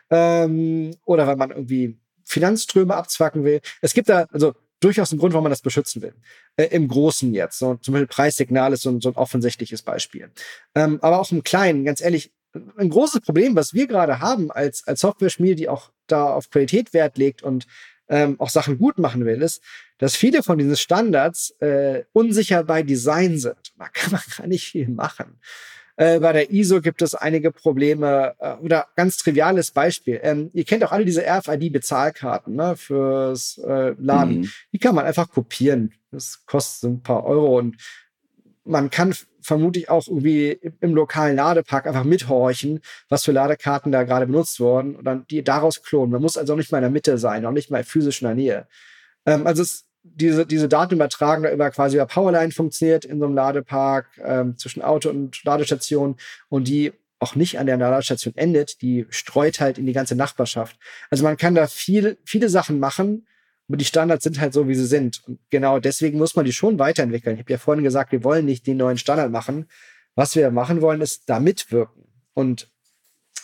ähm, oder weil man irgendwie Finanzströme abzwacken will. Es gibt da also durchaus einen Grund, warum man das beschützen will. Äh, Im Großen jetzt. So, zum Beispiel Preissignal ist so ein, so ein offensichtliches Beispiel. Ähm, aber auch im Kleinen, ganz ehrlich, ein großes Problem, was wir gerade haben als, als Software-Schmiede, die auch da auf Qualität Wert legt und ähm, auch Sachen gut machen will, ist, dass viele von diesen Standards äh, unsicher bei Design sind. Da kann *laughs* man gar nicht viel machen. Äh, bei der ISO gibt es einige Probleme äh, oder ganz triviales Beispiel. Ähm, ihr kennt auch alle diese RFID-Bezahlkarten ne, fürs äh, Laden. Mhm. Die kann man einfach kopieren. Das kostet ein paar Euro und man kann vermutlich auch irgendwie im lokalen Ladepark einfach mithorchen, was für Ladekarten da gerade benutzt wurden und dann die daraus klonen. Man muss also auch nicht mal in der Mitte sein, auch nicht mal physisch in der Nähe. Ähm, also es, diese, diese Datenübertragung da über quasi über Powerline funktioniert in so einem Ladepark ähm, zwischen Auto und Ladestation und die auch nicht an der Ladestation endet, die streut halt in die ganze Nachbarschaft. Also man kann da viel, viele Sachen machen, aber die Standards sind halt so, wie sie sind. Und genau deswegen muss man die schon weiterentwickeln. Ich habe ja vorhin gesagt, wir wollen nicht den neuen Standard machen. Was wir machen wollen, ist da mitwirken. Und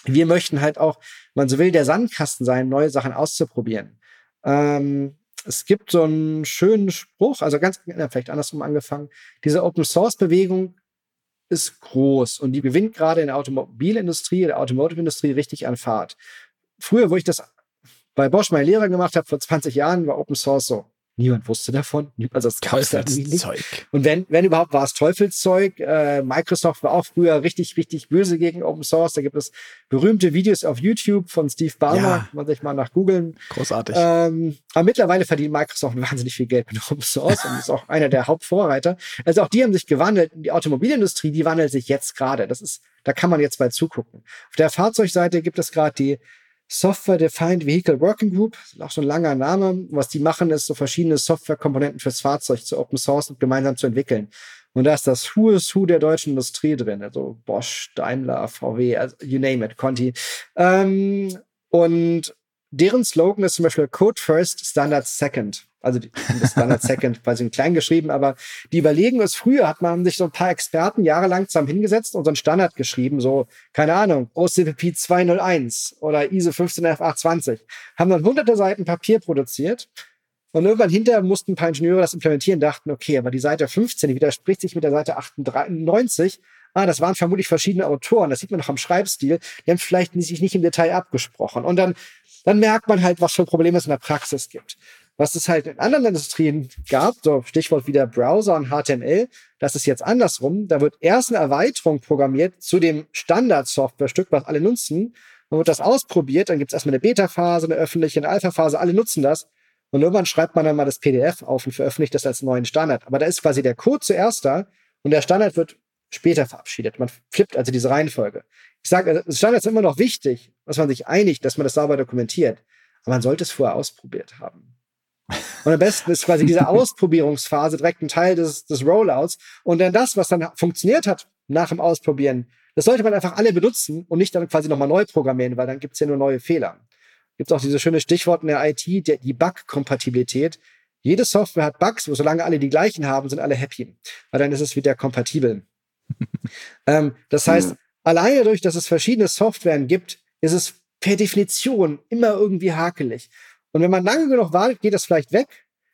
wir möchten halt auch, man so will, der Sandkasten sein, neue Sachen auszuprobieren. Ähm, es gibt so einen schönen Spruch, also ganz, vielleicht andersrum angefangen. Diese Open Source Bewegung ist groß und die gewinnt gerade in der Automobilindustrie, der Automotive-Industrie richtig an Fahrt. Früher, wo ich das bei Bosch meine Lehre gemacht habe vor 20 Jahren, war Open Source so. Niemand wusste davon. Also das Teufelszeug. Und wenn, wenn überhaupt, war es Teufelszeug. Äh, Microsoft war auch früher richtig, richtig böse gegen Open Source. Da gibt es berühmte Videos auf YouTube von Steve Ballmer, ja. kann man sich mal nach googeln. Großartig. Ähm, aber mittlerweile verdient Microsoft *laughs* wahnsinnig viel Geld mit Open Source und ist auch einer der Hauptvorreiter. Also auch die haben sich gewandelt. Die Automobilindustrie, die wandelt sich jetzt gerade. Das ist, da kann man jetzt bald zugucken. Auf der Fahrzeugseite gibt es gerade die Software Defined Vehicle Working Group, auch so ein langer Name. Was die machen, ist so verschiedene Softwarekomponenten fürs Fahrzeug zu Open Source und gemeinsam zu entwickeln. Und da ist das Who is Who der deutschen Industrie drin, also Bosch, Daimler, VW, also you name it, Conti. Ähm, und deren Slogan ist zum Beispiel Code First, Standard Second. Also die, Standard *laughs* Second quasi in klein geschrieben, aber die überlegen es früher, hat man sich so ein paar Experten jahrelang zusammen hingesetzt und so einen Standard geschrieben, so, keine Ahnung, OCPP 201 oder ISO 15820, haben dann hunderte Seiten Papier produziert und irgendwann hinterher mussten ein paar Ingenieure das implementieren, dachten, okay, aber die Seite 15, die widerspricht sich mit der Seite 98, ah, das waren vermutlich verschiedene Autoren, das sieht man noch am Schreibstil, die haben vielleicht sich nicht im Detail abgesprochen. Und dann, dann merkt man halt, was für Probleme es in der Praxis gibt. Was es halt in anderen Industrien gab, so Stichwort wieder Browser und HTML, das ist jetzt andersrum. Da wird erst eine Erweiterung programmiert zu dem Standard-Software-Stück, was alle nutzen. Dann wird das ausprobiert, dann gibt es erstmal eine Beta-Phase, eine öffentliche, eine Alpha-Phase, alle nutzen das. Und irgendwann schreibt man dann mal das PDF auf und veröffentlicht das als neuen Standard. Aber da ist quasi der Code zuerst da und der Standard wird später verabschiedet. Man flippt also diese Reihenfolge. Ich sage, also Standard ist immer noch wichtig, dass man sich einigt, dass man das sauber dokumentiert. Aber man sollte es vorher ausprobiert haben. Und am besten ist quasi diese *laughs* Ausprobierungsphase direkt ein Teil des, des Rollouts. Und dann das, was dann funktioniert hat nach dem Ausprobieren, das sollte man einfach alle benutzen und nicht dann quasi nochmal neu programmieren, weil dann gibt es ja nur neue Fehler. Gibt auch dieses schöne Stichwort in der IT, der, die Bug-Kompatibilität. Jede Software hat Bugs, wo solange alle die gleichen haben, sind alle happy. Weil dann ist es wieder kompatibel. *laughs* ähm, das heißt, alleine dadurch, dass es verschiedene Softwaren gibt, ist es per Definition immer irgendwie hakelig. Und wenn man lange genug wartet, geht das vielleicht weg.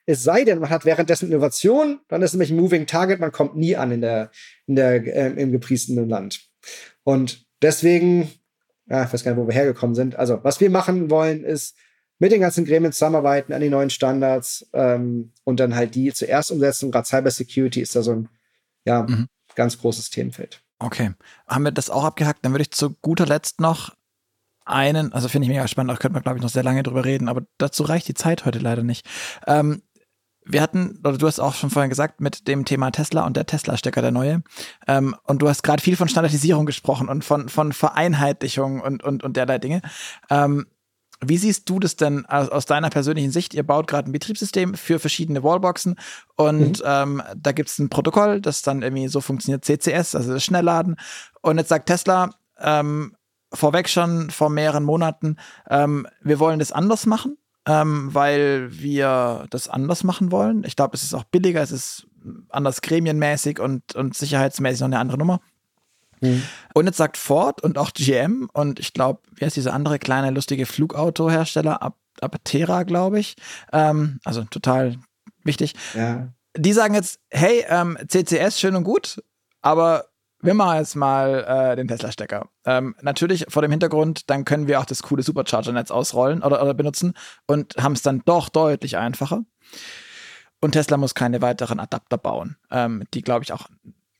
Es sei denn, man hat währenddessen Innovation, dann ist nämlich ein Moving Target, man kommt nie an in der, in der, äh, im gepriesenen Land. Und deswegen, ja, ich weiß gar nicht, wo wir hergekommen sind. Also, was wir machen wollen, ist mit den ganzen Gremien zusammenarbeiten an die neuen Standards ähm, und dann halt die zuerst umsetzen. Gerade Cyber Security ist da so ein ja, mhm. ganz großes Themenfeld. Okay. Haben wir das auch abgehackt? Dann würde ich zu guter Letzt noch einen, also finde ich mega spannend, da könnte man, glaube ich, noch sehr lange drüber reden, aber dazu reicht die Zeit heute leider nicht. Ähm, wir hatten, oder du hast auch schon vorhin gesagt, mit dem Thema Tesla und der Tesla-Stecker, der neue. Ähm, und du hast gerade viel von Standardisierung gesprochen und von, von Vereinheitlichung und, und, und derlei Dinge. Ähm, wie siehst du das denn aus, aus deiner persönlichen Sicht? Ihr baut gerade ein Betriebssystem für verschiedene Wallboxen und mhm. ähm, da gibt es ein Protokoll, das dann irgendwie so funktioniert, CCS, also das Schnellladen. Und jetzt sagt Tesla, ähm, vorweg schon vor mehreren Monaten, ähm, wir wollen das anders machen, ähm, weil wir das anders machen wollen. Ich glaube, es ist auch billiger, es ist anders gremienmäßig und, und sicherheitsmäßig noch eine andere Nummer. Mhm. Und jetzt sagt Ford und auch GM und ich glaube, wie heißt dieser andere kleine lustige Flugautohersteller, Aptera, glaube ich. Ähm, also total wichtig. Ja. Die sagen jetzt, hey, ähm, CCS schön und gut, aber wir machen jetzt mal äh, den Tesla-Stecker. Ähm, natürlich vor dem Hintergrund, dann können wir auch das coole Supercharger-Netz ausrollen oder, oder benutzen und haben es dann doch deutlich einfacher. Und Tesla muss keine weiteren Adapter bauen, ähm, die, glaube ich, auch,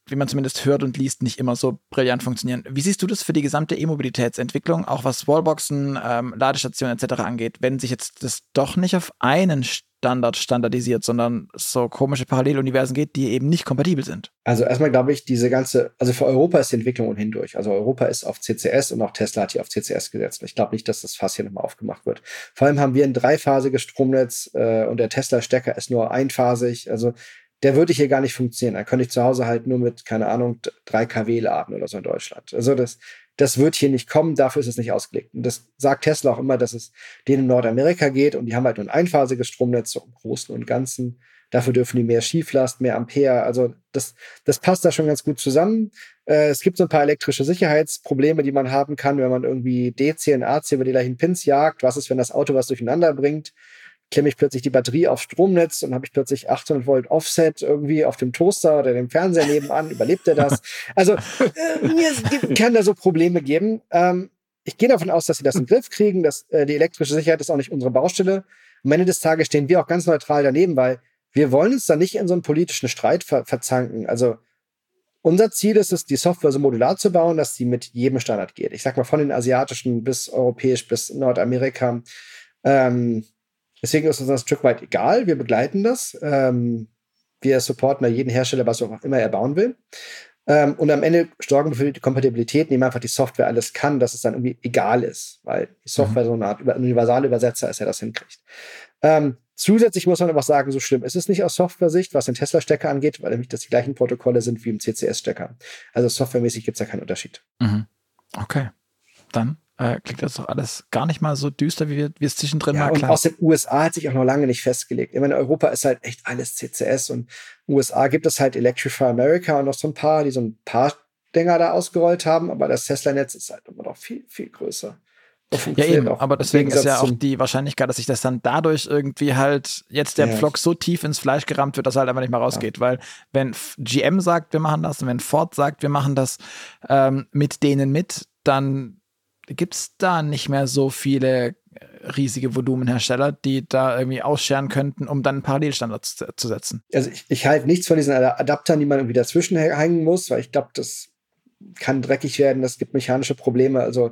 wie man zumindest hört und liest, nicht immer so brillant funktionieren. Wie siehst du das für die gesamte E-Mobilitätsentwicklung, auch was Wallboxen, ähm, Ladestationen etc. angeht, wenn sich jetzt das doch nicht auf einen Standard standardisiert, sondern so komische Paralleluniversen geht, die eben nicht kompatibel sind. Also erstmal glaube ich, diese ganze, also für Europa ist die Entwicklung ohnehin durch. Also Europa ist auf CCS und auch Tesla hat hier auf CCS gesetzt. Ich glaube nicht, dass das Fass hier nochmal aufgemacht wird. Vor allem haben wir ein dreiphasiges Stromnetz äh, und der Tesla-Stecker ist nur einphasig. Also der würde hier gar nicht funktionieren. Da könnte ich zu Hause halt nur mit, keine Ahnung, 3 kW laden oder so in Deutschland. Also das, das wird hier nicht kommen, dafür ist es nicht ausgelegt. Und das sagt Tesla auch immer, dass es denen in Nordamerika geht und die haben halt nur ein einphasiges Stromnetz, so im Großen und Ganzen. Dafür dürfen die mehr Schieflast, mehr Ampere. Also das, das passt da schon ganz gut zusammen. Äh, es gibt so ein paar elektrische Sicherheitsprobleme, die man haben kann, wenn man irgendwie DC und AC über die gleichen Pins jagt. Was ist, wenn das Auto was durcheinander bringt? Klemme ich plötzlich die Batterie aufs Stromnetz und habe ich plötzlich 800 Volt Offset irgendwie auf dem Toaster oder dem Fernseher nebenan. Überlebt er das? Also äh, mir kann da so Probleme geben. Ähm, ich gehe davon aus, dass sie das im Griff kriegen. Dass, äh, die elektrische Sicherheit ist auch nicht unsere Baustelle. Am Ende des Tages stehen wir auch ganz neutral daneben, weil wir wollen uns da nicht in so einen politischen Streit ver verzanken. Also unser Ziel ist es, die Software so modular zu bauen, dass sie mit jedem Standard geht. Ich sag mal von den asiatischen bis europäisch bis Nordamerika. Ähm, Deswegen ist uns das ein Stück weit egal. Wir begleiten das. Ähm, wir supporten da jeden Hersteller, was auch immer er bauen will. Ähm, und am Ende sorgen wir für die Kompatibilität, indem einfach die Software alles kann, dass es dann irgendwie egal ist, weil die Software mhm. so eine Art universale Übersetzer ist, der das hinkriegt. Ähm, zusätzlich muss man aber sagen, so schlimm ist es nicht aus Software-Sicht, was den Tesla-Stecker angeht, weil nämlich das die gleichen Protokolle sind wie im CCS-Stecker. Also softwaremäßig gibt es da keinen Unterschied. Mhm. Okay. Dann äh, klingt das doch alles gar nicht mal so düster, wie wir, wie es zwischendrin ja, mal klar. Und aus den USA hat sich auch noch lange nicht festgelegt. Ich meine, Europa ist halt echt alles CCS und in den USA gibt es halt Electrify America und noch so ein paar, die so ein paar Dinger da ausgerollt haben, aber das Tesla-Netz ist halt immer noch viel, viel größer. Ja, eben, aber deswegen ist ja auch die Wahrscheinlichkeit, dass sich das dann dadurch irgendwie halt jetzt der ja. Pflock so tief ins Fleisch gerammt wird, dass er halt einfach nicht mehr rausgeht. Ja. Weil wenn GM sagt, wir machen das und wenn Ford sagt, wir machen das ähm, mit denen mit, dann gibt es da nicht mehr so viele äh, riesige Volumenhersteller, die da irgendwie ausscheren könnten, um dann einen Parallelstandard zu, zu setzen. Also ich, ich halte nichts von diesen Adaptern, die man irgendwie dazwischen hängen muss, weil ich glaube, das kann dreckig werden, das gibt mechanische Probleme. Also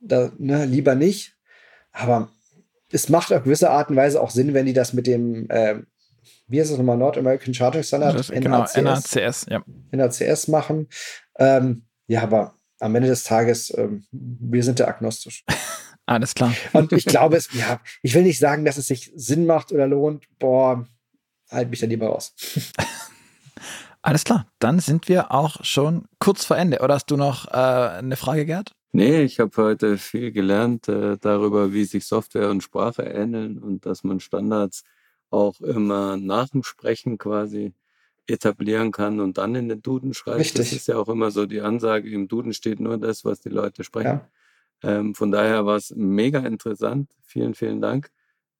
da, ne, lieber nicht. Aber es macht auf gewisse Art und Weise auch Sinn, wenn die das mit dem, äh, wie heißt es nochmal, North American Charting Standard? Das, genau, NACS, ja. NACS machen. Ähm, ja, aber am Ende des Tages, ähm, wir sind da agnostisch. *laughs* Alles klar. Und ich glaube, es, ja, ich will nicht sagen, dass es sich Sinn macht oder lohnt. Boah, halt mich da lieber raus. *laughs* Alles klar, dann sind wir auch schon kurz vor Ende. Oder hast du noch äh, eine Frage, Gerd? Nee, ich habe heute viel gelernt äh, darüber, wie sich Software und Sprache ähneln und dass man Standards auch immer nach dem Sprechen quasi etablieren kann und dann in den Duden schreibt. Richtig. Das ist ja auch immer so die Ansage, im Duden steht nur das, was die Leute sprechen. Ja. Ähm, von daher war es mega interessant. Vielen, vielen Dank.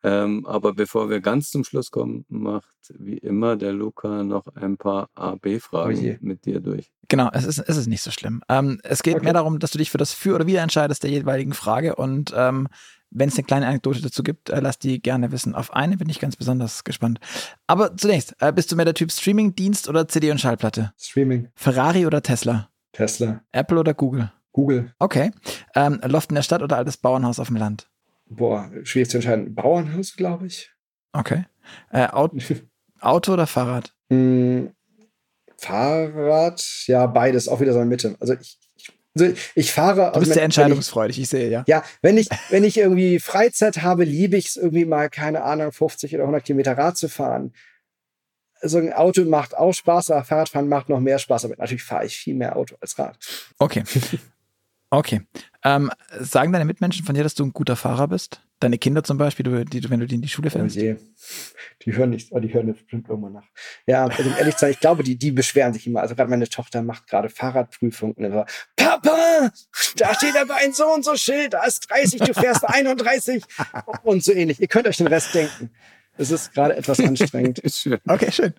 Ähm, aber bevor wir ganz zum Schluss kommen, macht wie immer der Luca noch ein paar A-B-Fragen oh mit dir durch. Genau, es ist, es ist nicht so schlimm. Ähm, es geht okay. mehr darum, dass du dich für das Für oder Wider entscheidest der jeweiligen Frage und ähm, wenn es eine kleine Anekdote dazu gibt, äh, lass die gerne wissen. Auf eine bin ich ganz besonders gespannt. Aber zunächst, äh, bist du mehr der Typ Streaming-Dienst oder CD und Schallplatte? Streaming. Ferrari oder Tesla? Tesla. Apple oder Google? Google. Okay. Ähm, Loft in der Stadt oder altes Bauernhaus auf dem Land? boah, schwierig zu entscheiden. Bauernhaus, glaube ich. Okay. Äh, Auto, *laughs* Auto oder Fahrrad? Mm, Fahrrad, ja, beides, auch wieder so in Mitte. Also ich, also ich fahre. Du bist sehr entscheidungsfreudig, ich, ich, sehe, ja. Ja, wenn ich, wenn ich irgendwie Freizeit habe, liebe ich es irgendwie mal, keine Ahnung, 50 oder 100 Kilometer Rad zu fahren. So ein Auto macht auch Spaß, aber Fahrradfahren macht noch mehr Spaß. Aber natürlich fahre ich viel mehr Auto als Rad. Okay. Okay. Ähm, sagen deine Mitmenschen von dir, dass du ein guter Fahrer bist? Deine Kinder zum Beispiel, die, die, wenn du die in die Schule fährst? Oh je. Die hören nicht, oh, die hören bestimmt irgendwann nach. Ja, also ehrlich zu sein, ich glaube, die, die beschweren sich immer. Also gerade meine Tochter macht gerade Fahrradprüfung und immer, Papa, da steht aber ein so und so Schild, da ist 30, du fährst 31 und so ähnlich. Ihr könnt euch den Rest denken. Es ist gerade etwas anstrengend. *laughs* schön. Okay, schön.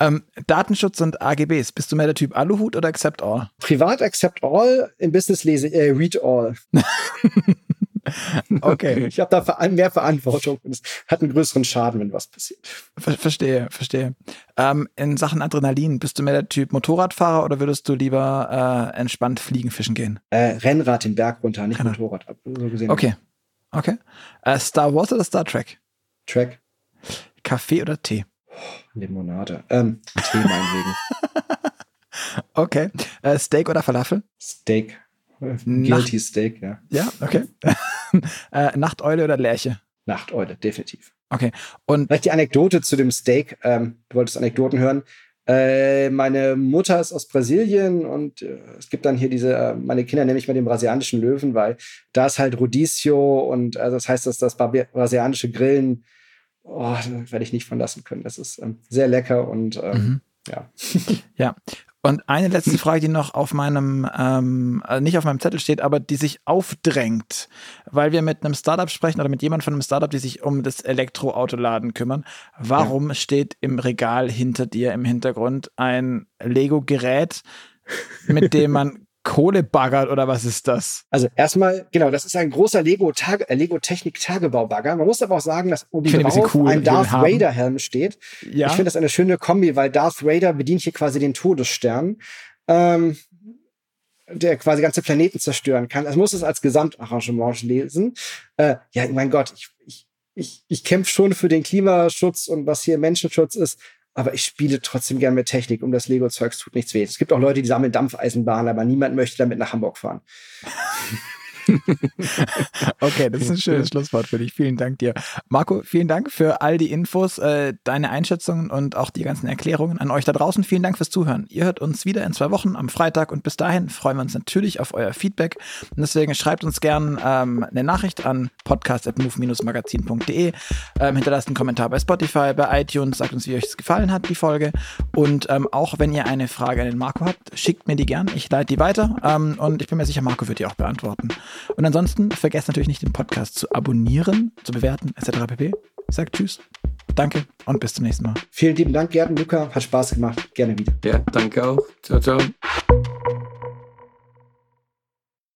Ähm, Datenschutz und AGBs. Bist du mehr der Typ Aluhut oder Accept All? Privat Accept All, im Business lese äh, Read All. *laughs* *laughs* okay. Ich habe da mehr Verantwortung und es hat einen größeren Schaden, wenn was passiert. Ver verstehe, verstehe. Ähm, in Sachen Adrenalin, bist du mehr der Typ Motorradfahrer oder würdest du lieber äh, entspannt fliegen, fischen gehen? Äh, Rennrad den Berg runter, nicht Rennrad. Motorrad. So gesehen. Okay. Okay. Äh, Star Wars oder Star Trek? Trek. Kaffee oder Tee? Limonade. Ähm, Tee meinetwegen. *laughs* okay. Äh, Steak oder Falafel? Steak. Guilty Nacht Steak, ja. Ja, okay. *laughs* äh, Nachteule oder Lerche? Nachteule, definitiv. Okay. Und Vielleicht die Anekdote zu dem Steak. Ähm, du wolltest Anekdoten hören. Äh, meine Mutter ist aus Brasilien und äh, es gibt dann hier diese, äh, meine Kinder nenne ich mal den brasilianischen Löwen, weil da ist halt Rodizio und also das heißt, dass das brasilianische Grillen oh, da werde ich nicht von lassen können. Das ist ähm, sehr lecker und ähm, mhm. ja. ja. Und eine letzte Frage, die noch auf meinem, ähm, also nicht auf meinem Zettel steht, aber die sich aufdrängt, weil wir mit einem Startup sprechen oder mit jemandem von einem Startup, die sich um das Elektroautoladen kümmern. Warum ja. steht im Regal hinter dir im Hintergrund ein Lego-Gerät, mit dem man Kohle baggert oder was ist das? Also erstmal, genau, das ist ein großer Lego-Technik-Tagebau-Bagger. Äh, Lego Man muss aber auch sagen, dass oben drauf cool, ein Darth Vader-Helm steht. Ja. Ich finde das eine schöne Kombi, weil Darth Vader bedient hier quasi den Todesstern. Ähm, der quasi ganze Planeten zerstören kann. Also muss es als Gesamtarrangement lesen. Äh, ja, mein Gott, ich, ich, ich, ich kämpfe schon für den Klimaschutz und was hier Menschenschutz ist aber ich spiele trotzdem gern mit Technik. Um das Lego-Zeugs tut nichts weh. Es gibt auch Leute, die sammeln Dampfeisenbahnen, aber niemand möchte damit nach Hamburg fahren. *laughs* *laughs* okay, das ist ein schönes Schlusswort für dich. Vielen Dank dir. Marco, vielen Dank für all die Infos, äh, deine Einschätzungen und auch die ganzen Erklärungen an euch da draußen. Vielen Dank fürs Zuhören. Ihr hört uns wieder in zwei Wochen am Freitag und bis dahin freuen wir uns natürlich auf euer Feedback. Und deswegen schreibt uns gern ähm, eine Nachricht an podcast.move-magazin.de, ähm, hinterlasst einen Kommentar bei Spotify, bei iTunes, sagt uns, wie euch es gefallen hat, die Folge. Und ähm, auch wenn ihr eine Frage an den Marco habt, schickt mir die gern. Ich leite die weiter ähm, und ich bin mir sicher, Marco wird die auch beantworten. Und ansonsten vergesst natürlich nicht, den Podcast zu abonnieren, zu bewerten, etc. pp. Sagt Tschüss, danke und bis zum nächsten Mal. Vielen lieben Dank, Gerd und Luca. Hat Spaß gemacht. Gerne wieder. Ja, danke auch. Ciao, ciao.